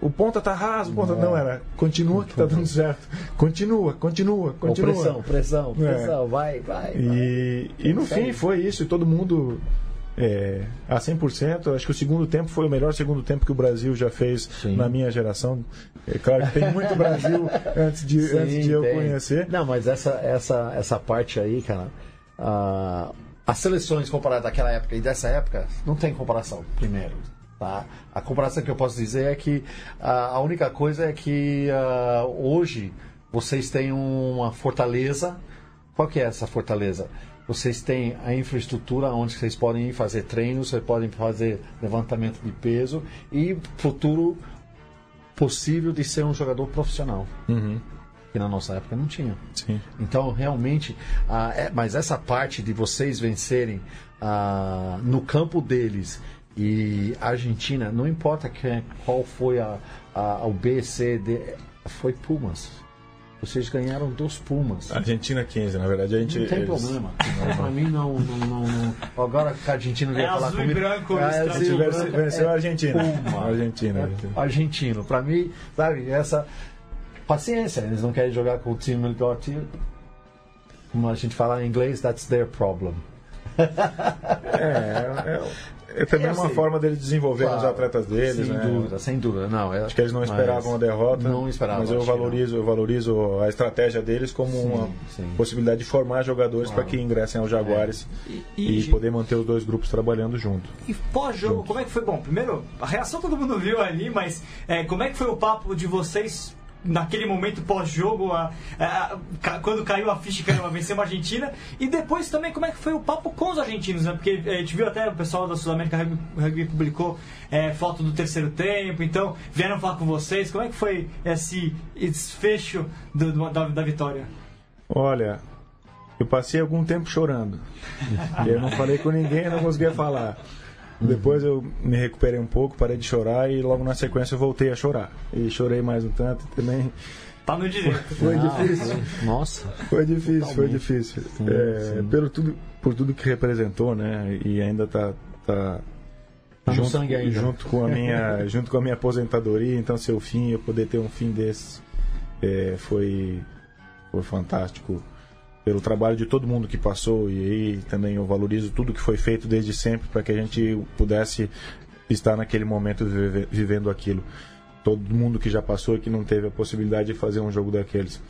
o ponta tá raso, o ponta não era continua que tá dando certo. Continua, continua, continua. pressão, pressão, É. pressão, vai, vai. vai. E, e no fim foi isso, e todo mundo é, a 100%. Acho que o segundo tempo foi o melhor segundo tempo que o Brasil já fez Sim. na minha geração. É claro que tem muito Brasil antes de, Sim, antes de eu tem. conhecer. Não, mas essa, essa, essa parte aí, cara, ah, as seleções comparadas daquela época e dessa época, não tem comparação, primeiro. Tá? A comparação que eu posso dizer é que ah, a única coisa é que ah, hoje vocês têm uma fortaleza. Qual que é essa fortaleza? Vocês têm a infraestrutura onde vocês podem ir fazer treinos, vocês podem fazer levantamento de peso e futuro possível de ser um jogador profissional. Que na nossa época não tinha. Sim. Então, realmente, ah, é- mas essa parte de vocês vencerem ah, no campo deles e Argentina, não importa quem, qual foi a, a, o B, C, D, foi Pumas. Vocês ganharam dos Pumas. Argentina 15, na verdade. A gente, Não tem eles- problema. Pra mim, não, não, não, não- Agora que a Argentina veio É falar azul e comigo. branco, é, azul e venceu, branco, venceu a é Argentina. Puma. Argentina. É argentino. Pra mim, sabe, essa. Paciência, eles não querem jogar com o time melhor time. Como a gente fala em inglês, that's their problem. É, é, é também Eu uma sei. forma deles desenvolverem os Claro. atletas deles, sem né? dúvida, sem dúvida. Não, é- Acho que eles não esperavam a derrota. Não esperavam. Mas eu valorizo, eu valorizo a estratégia deles como Sim, uma sim. possibilidade de formar jogadores Claro. para que ingressem aos Jaguares E, e, poder manter os dois grupos trabalhando junto. E pós-jogo, como é que foi? Bom, primeiro, a reação todo mundo viu ali, mas é, como é que foi o papo de vocês naquele momento pós-jogo, a- a- quando caiu a ficha que vencer uma Argentina? E depois também, como é que foi o papo com os argentinos, né? Porque é, a gente viu até o pessoal da Sul-América Rugby, Rugby publicou é, foto do terceiro tempo, então vieram falar com vocês. Como é que foi esse desfecho do- do- da, da vitória? Olha, eu passei algum tempo chorando. eu não falei com ninguém, não conseguia falar. Depois eu me recuperei um pouco, parei de chorar e logo na sequência eu voltei a chorar. E chorei mais um tanto e também. Tá no direito. Foi Ah, difícil. Nossa. Foi difícil, foi Totalmente. difícil. Sim, É, sim. Pelo tudo, por tudo que representou, né? E ainda tá, tá, Tá junto, ainda. junto com a minha, junto com a minha aposentadoria. Então, seu fim, eu poder ter um fim desse, é, foi, foi fantástico. Pelo trabalho de todo mundo que passou e aí também eu valorizo tudo que foi feito desde sempre para que a gente pudesse estar naquele momento vive, vivendo aquilo. Todo mundo que já passou e que não teve a possibilidade de fazer um jogo daqueles.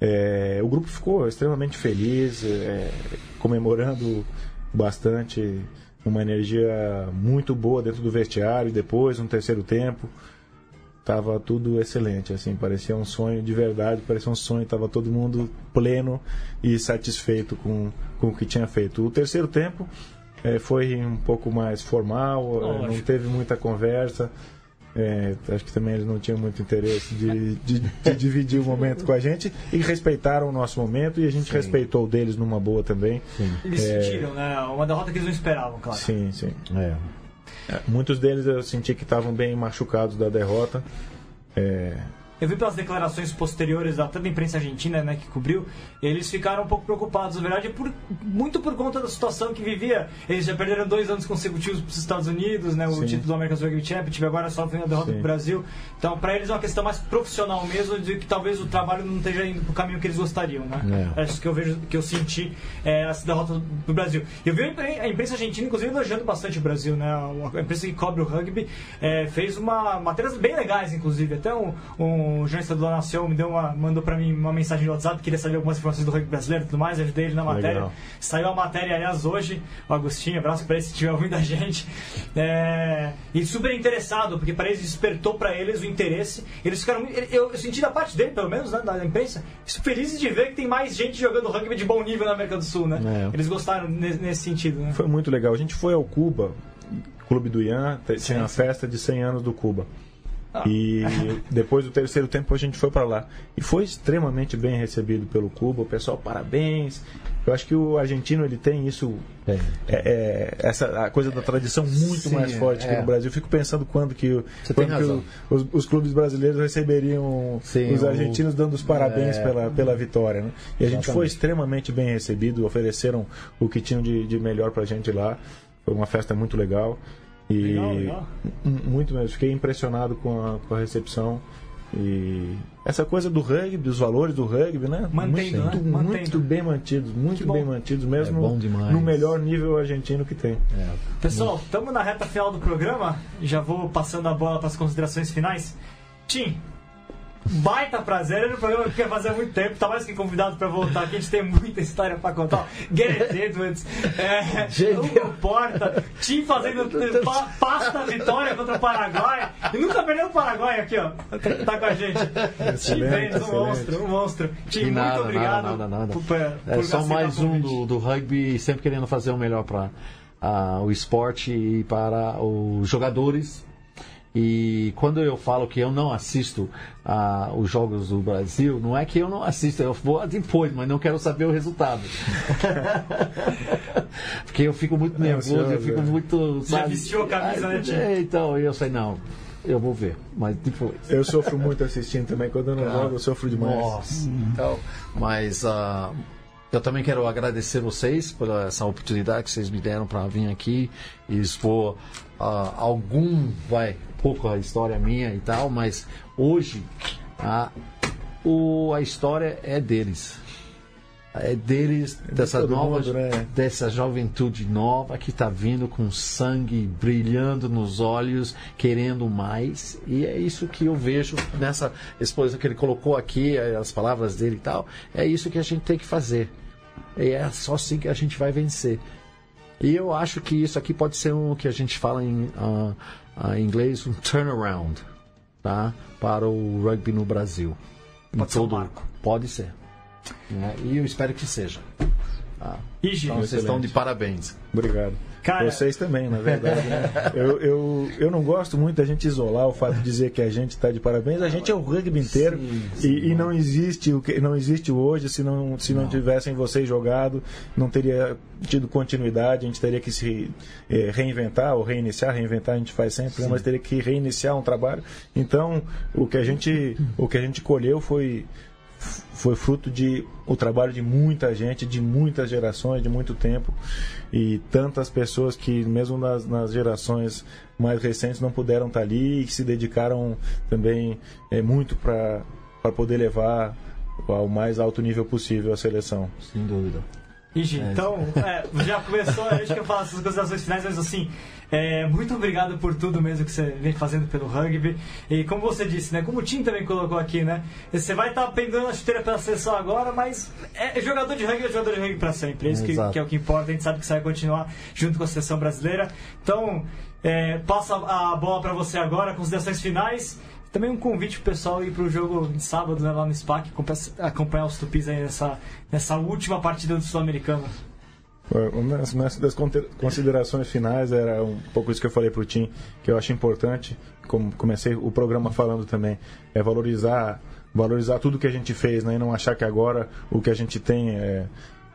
É, o grupo ficou extremamente feliz, é, comemorando bastante, uma energia muito boa dentro do vestiário. Depois, no terceiro tempo, tava tudo excelente, assim, parecia um sonho de verdade, parecia um sonho, tava todo mundo pleno e satisfeito com, com o que tinha feito. O terceiro tempo é, foi um pouco mais formal, é, não teve muita conversa. É, acho que também eles não tinham muito interesse de, de, de, dividir o momento com a gente e respeitaram o nosso momento e a gente sim. respeitou o deles numa boa também. Sim. Eles é... sentiram, né? Uma derrota que eles não esperavam, claro. Sim, sim. É. Muitos deles eu senti que estavam bem machucados da derrota. É, eu vi pelas declarações posteriores da toda a imprensa argentina né, que cobriu, eles ficaram um pouco preocupados, na verdade, por, muito por conta da situação que vivia. Eles já perderam dois anos consecutivos para os Estados Unidos, né, o Sim. título do American Rugby Championship, agora só a derrota para o Brasil. Então, para eles é uma questão mais profissional mesmo, de que talvez o trabalho não esteja indo para o caminho que eles gostariam. Né? É. é isso que eu vejo, que eu senti é, essa derrota do Brasil. Eu vi a imprensa argentina, inclusive, elogiando bastante o Brasil. Né? A imprensa que cobre o rugby é, fez uma matérias bem legais, inclusive. Até um, um o jornalista do La Nación me deu uma, mandou para mim uma mensagem no WhatsApp, queria saber algumas informações do rugby brasileiro e tudo mais, ajudei ele na matéria. Legal. Saiu a matéria, aliás, hoje, o Agostinho, abraço para ele se estiver ouvindo a gente. É, e super interessado, porque para eles despertou para eles o interesse. Eles ficaram eu, eu, senti da parte dele, pelo menos, né, da imprensa, felizes de ver que tem mais gente jogando rugby de bom nível na América do Sul, né? É. Eles gostaram nesse, nesse sentido, né? Foi muito legal. A gente foi ao Cuba, Clube do Ian, tinha a festa de 100 anos do Cuba. E depois do terceiro tempo a gente foi para lá. E foi extremamente bem recebido pelo Cuba. O pessoal, parabéns. Eu acho que o argentino ele tem isso, é. É, é, essa a coisa da tradição muito Sim, mais forte que no é. Brasil. Eu fico pensando quando que, quando que o, os, os, clubes brasileiros receberiam Sim, os argentinos o... dando os parabéns é. pela, pela vitória. Né? E a gente foi extremamente bem recebido. Ofereceram o que tinham de, de melhor para a gente lá. Foi uma festa muito legal. E legal, legal. muito mesmo, fiquei impressionado com a, com a recepção. E essa coisa do rugby, dos valores do rugby, né? Mantendo, muito, né? muito bem mantidos, muito bem mantidos, mesmo é no melhor nível argentino que tem. É. Pessoal, estamos na reta final do programa. Já vou passando a bola para as considerações finais. Tim, baita prazer. Era um programa que ia fazer muito tempo. Tá mais que convidado para voltar aqui. A gente tem muita história para contar. Gareth Edwards, é, Hugo Porta, Tim fazendo pa, pasta vitória contra o Paraguai. E nunca perdeu o Paraguai aqui, ó. Tá, com a gente. Tim Vênus, um monstro, um monstro. Tim, muito nada, obrigado. Nada, nada, nada. Por, por, é só mais um do, do rugby, sempre querendo fazer o melhor para o esporte e para os jogadores e quando eu falo que eu não assisto uh, os jogos do Brasil, não é que eu não assisto, eu vou depois, mas não quero saber o resultado. Porque eu fico muito nervoso, eu fico muito. Você sabe? vestiu a camisa, né, é, Então, eu sei, não. Eu vou ver, mas depois. Eu sofro muito assistindo também, quando eu não ah, jogo, eu sofro demais. Nossa, então, mas uh, eu também quero agradecer vocês por essa oportunidade que vocês me deram para vir aqui e expor uh, algum, vai, pouco a história minha e tal, mas hoje a, o, a história é deles. É deles, é dessa de nova, mundo, né? dessa juventude nova que está vindo com sangue brilhando nos olhos, querendo mais. E é isso que eu vejo nessa exposição que ele colocou aqui, as palavras dele e tal. É isso que a gente tem que fazer. E é só assim que a gente vai vencer. E eu acho que isso aqui pode ser um, que a gente fala em, uh, em inglês, um turnaround tá? para o rugby no Brasil. Pode ser todo, um Pode ser. Né? E eu espero que seja. Tá? então, vocês estão de parabéns. Obrigado. Cara... Vocês também, na verdade. Né? eu, eu, eu não gosto muito da gente isolar o fato de dizer que a gente está de parabéns. A gente é o rugby inteiro sim, sim, e, e, não existe o que não existe hoje se não se não, não tivessem vocês jogado, não teria tido continuidade. A gente teria que se é, reinventar ou reiniciar. Reinventar a gente faz sempre, né? mas teria que reiniciar um trabalho. Então, o que a gente o que a gente colheu foi foi fruto de o trabalho de muita gente, de muitas gerações, de muito tempo e tantas pessoas que mesmo nas, nas gerações mais recentes não puderam estar ali e que se dedicaram também é, muito para poder levar ao mais alto nível possível a seleção. Sem dúvida. Igi, é. então, é, já começou, a gente quer falar essas considerações finais, mas assim, é, muito obrigado por tudo mesmo que você vem fazendo pelo rugby. E como você disse, né, como o Tim também colocou aqui, né, você vai estar tá pendurando a chuteira pela seleção agora, mas é jogador de rugby é jogador de rugby para sempre. É isso que, que, é o que importa, a gente sabe que você vai continuar junto com a seleção brasileira. Então, é, passa a bola para você agora, considerações finais. Também um convite pro pessoal ir pro jogo de sábado né, lá no SPAC, acompanhar os tupis aí nessa, nessa última partida do Sul-Americano. Uma das considerações finais era um pouco isso que eu falei pro Tim, que eu acho importante, como comecei o programa falando também, é valorizar valorizar tudo que a gente fez, né? E não achar que agora o que a gente tem é,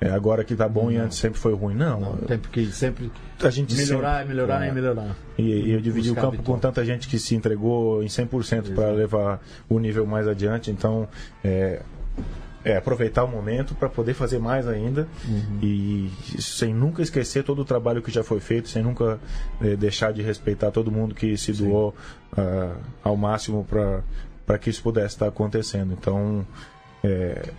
é, agora que tá bom não. e antes sempre foi ruim. Não. não tem porque sempre a gente melhorar, sempre, melhorar é, e melhorar. E, e eu dividi o campo com tanta gente que se entregou em 100% para levar o nível mais adiante. Então, é, é aproveitar o momento para poder fazer mais ainda uhum. e sem nunca esquecer todo o trabalho que já foi feito, sem nunca é, deixar de respeitar todo mundo que se doou uh, ao máximo para que isso pudesse estar acontecendo. Então, é,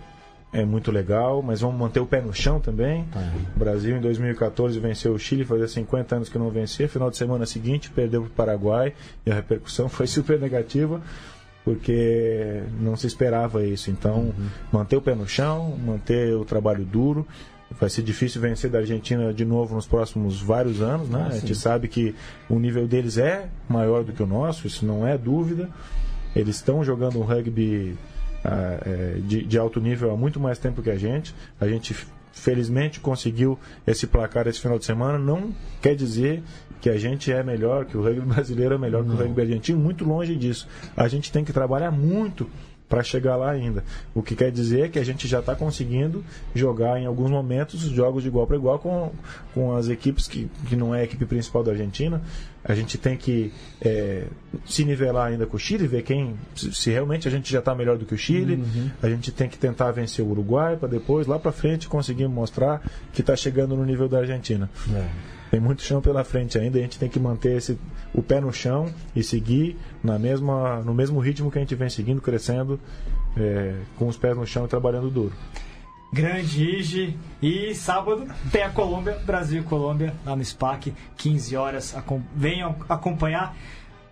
é muito legal, mas vamos manter o pé no chão também. É. O Brasil em 2014 venceu o Chile, fazia 50 anos que não vencia. Final de semana seguinte perdeu para o Paraguai e a repercussão foi super negativa porque não se esperava isso. Então, uhum. manter o pé no chão, manter o trabalho duro. Vai ser difícil vencer da Argentina de novo nos próximos vários anos, né? Ah, a gente sabe que o nível deles é maior do que o nosso, isso não é dúvida. Eles estão jogando um rugby ah, é, de, de alto nível há muito mais tempo que a gente. A gente felizmente conseguiu esse placar esse final de semana. Não quer dizer que a gente é melhor, que o rugby brasileiro é melhor Não. que o rugby argentino, muito longe disso. A gente tem que trabalhar muito para chegar lá ainda. O que quer dizer que a gente já está conseguindo jogar em alguns momentos jogos de igual para igual com, com as equipes que, que não é a equipe principal da Argentina. A gente tem que é, se nivelar ainda com o Chile, ver quem se realmente a gente já está melhor do que o Chile. Uhum. A gente tem que tentar vencer o Uruguai para depois lá para frente conseguir mostrar que está chegando no nível da Argentina. É. Tem muito chão pela frente ainda, a gente tem que manter esse, o pé no chão e seguir na mesma, no mesmo ritmo que a gente vem seguindo, crescendo, é, com os pés no chão e trabalhando duro. Grande Ige. E sábado tem a Colômbia, Brasil e Colômbia, lá no SPAC, 15 horas. Venham acompanhar.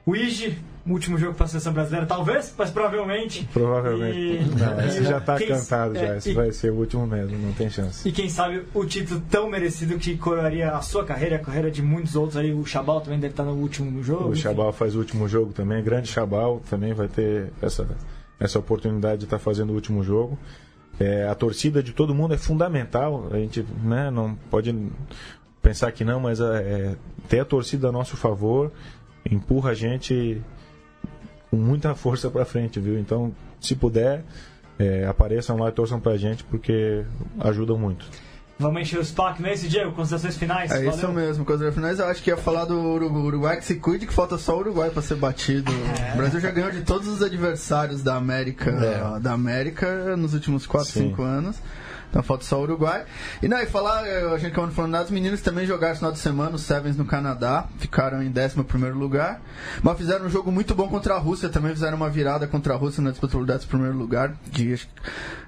O Ige último jogo para a seleção brasileira, talvez, mas provavelmente. Provavelmente. E, não, esse já está cantado já, é, esse e, vai ser o último mesmo, não tem chance. E quem sabe o título tão merecido que coroaria a sua carreira, a carreira de muitos outros aí, o Chabal também deve estar no último jogo. O Chabal faz o último jogo também, grande Chabal também vai ter essa, essa oportunidade de estar fazendo o último jogo. É, a torcida de todo mundo é fundamental, a gente né, não pode pensar que não, mas é, é ter a torcida a nosso favor empurra a gente com muita força para frente, viu? Então, se puder, é, apareçam lá e torçam pra gente, porque ajudam muito. Vamos encher o SPAC, não é esse, Diego? Considerações finais? É Valeu. isso mesmo, considerações finais. Eu acho que ia falar do Uruguai que se cuide, que falta só o Uruguai para ser batido. É. O Brasil já ganhou de todos os adversários da América, é. da América nos últimos 4, 5 anos. Então falta só o Uruguai. E não, e falar, a gente acabou falando nada, os meninos também jogaram no final de semana, os Sevens no Canadá, ficaram em 11 lugar. Mas fizeram um jogo muito bom contra a Rússia, também fizeram uma virada contra a Rússia na disputa por 11 lugar. De,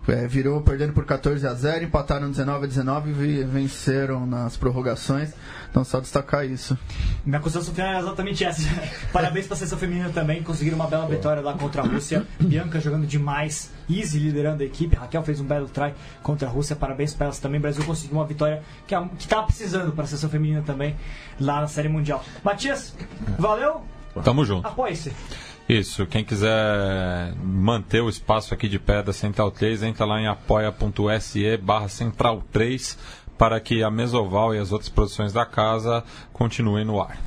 é, virou perdendo por 14 a 0, empataram 19 a 19 e venceram nas prorrogações. Então, só destacar isso. Minha consideração final é exatamente essa. Parabéns para a seleção feminina também, conseguiram uma bela vitória lá contra a Rússia. Bianca jogando demais, Easy liderando a equipe. Raquel fez um belo try contra a Rússia, parabéns para elas também. O Brasil conseguiu uma vitória que estava precisando para a seleção feminina também lá na Série Mundial. Matias, valeu! Tamo junto. Apoie-se. Isso, quem quiser manter o espaço aqui de pé da Central 3, entra lá em apoia.se barra Central 3 para que a Mesoval e as outras produções da casa continuem no ar.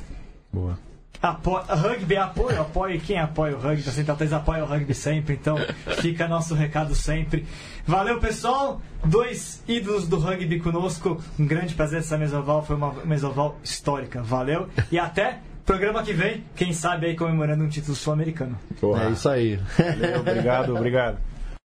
Boa. Apo... Rugby apoio, apoio. Quem apoia o rugby? A Central 3 apoia o rugby sempre, então fica nosso recado sempre. Valeu, pessoal! Dois ídolos do rugby conosco. Um grande prazer essa Mesoval, foi uma Mesoval histórica. Valeu e até Programa que vem, quem sabe aí comemorando um título sul-americano. É isso aí. Valeu, obrigado, obrigado.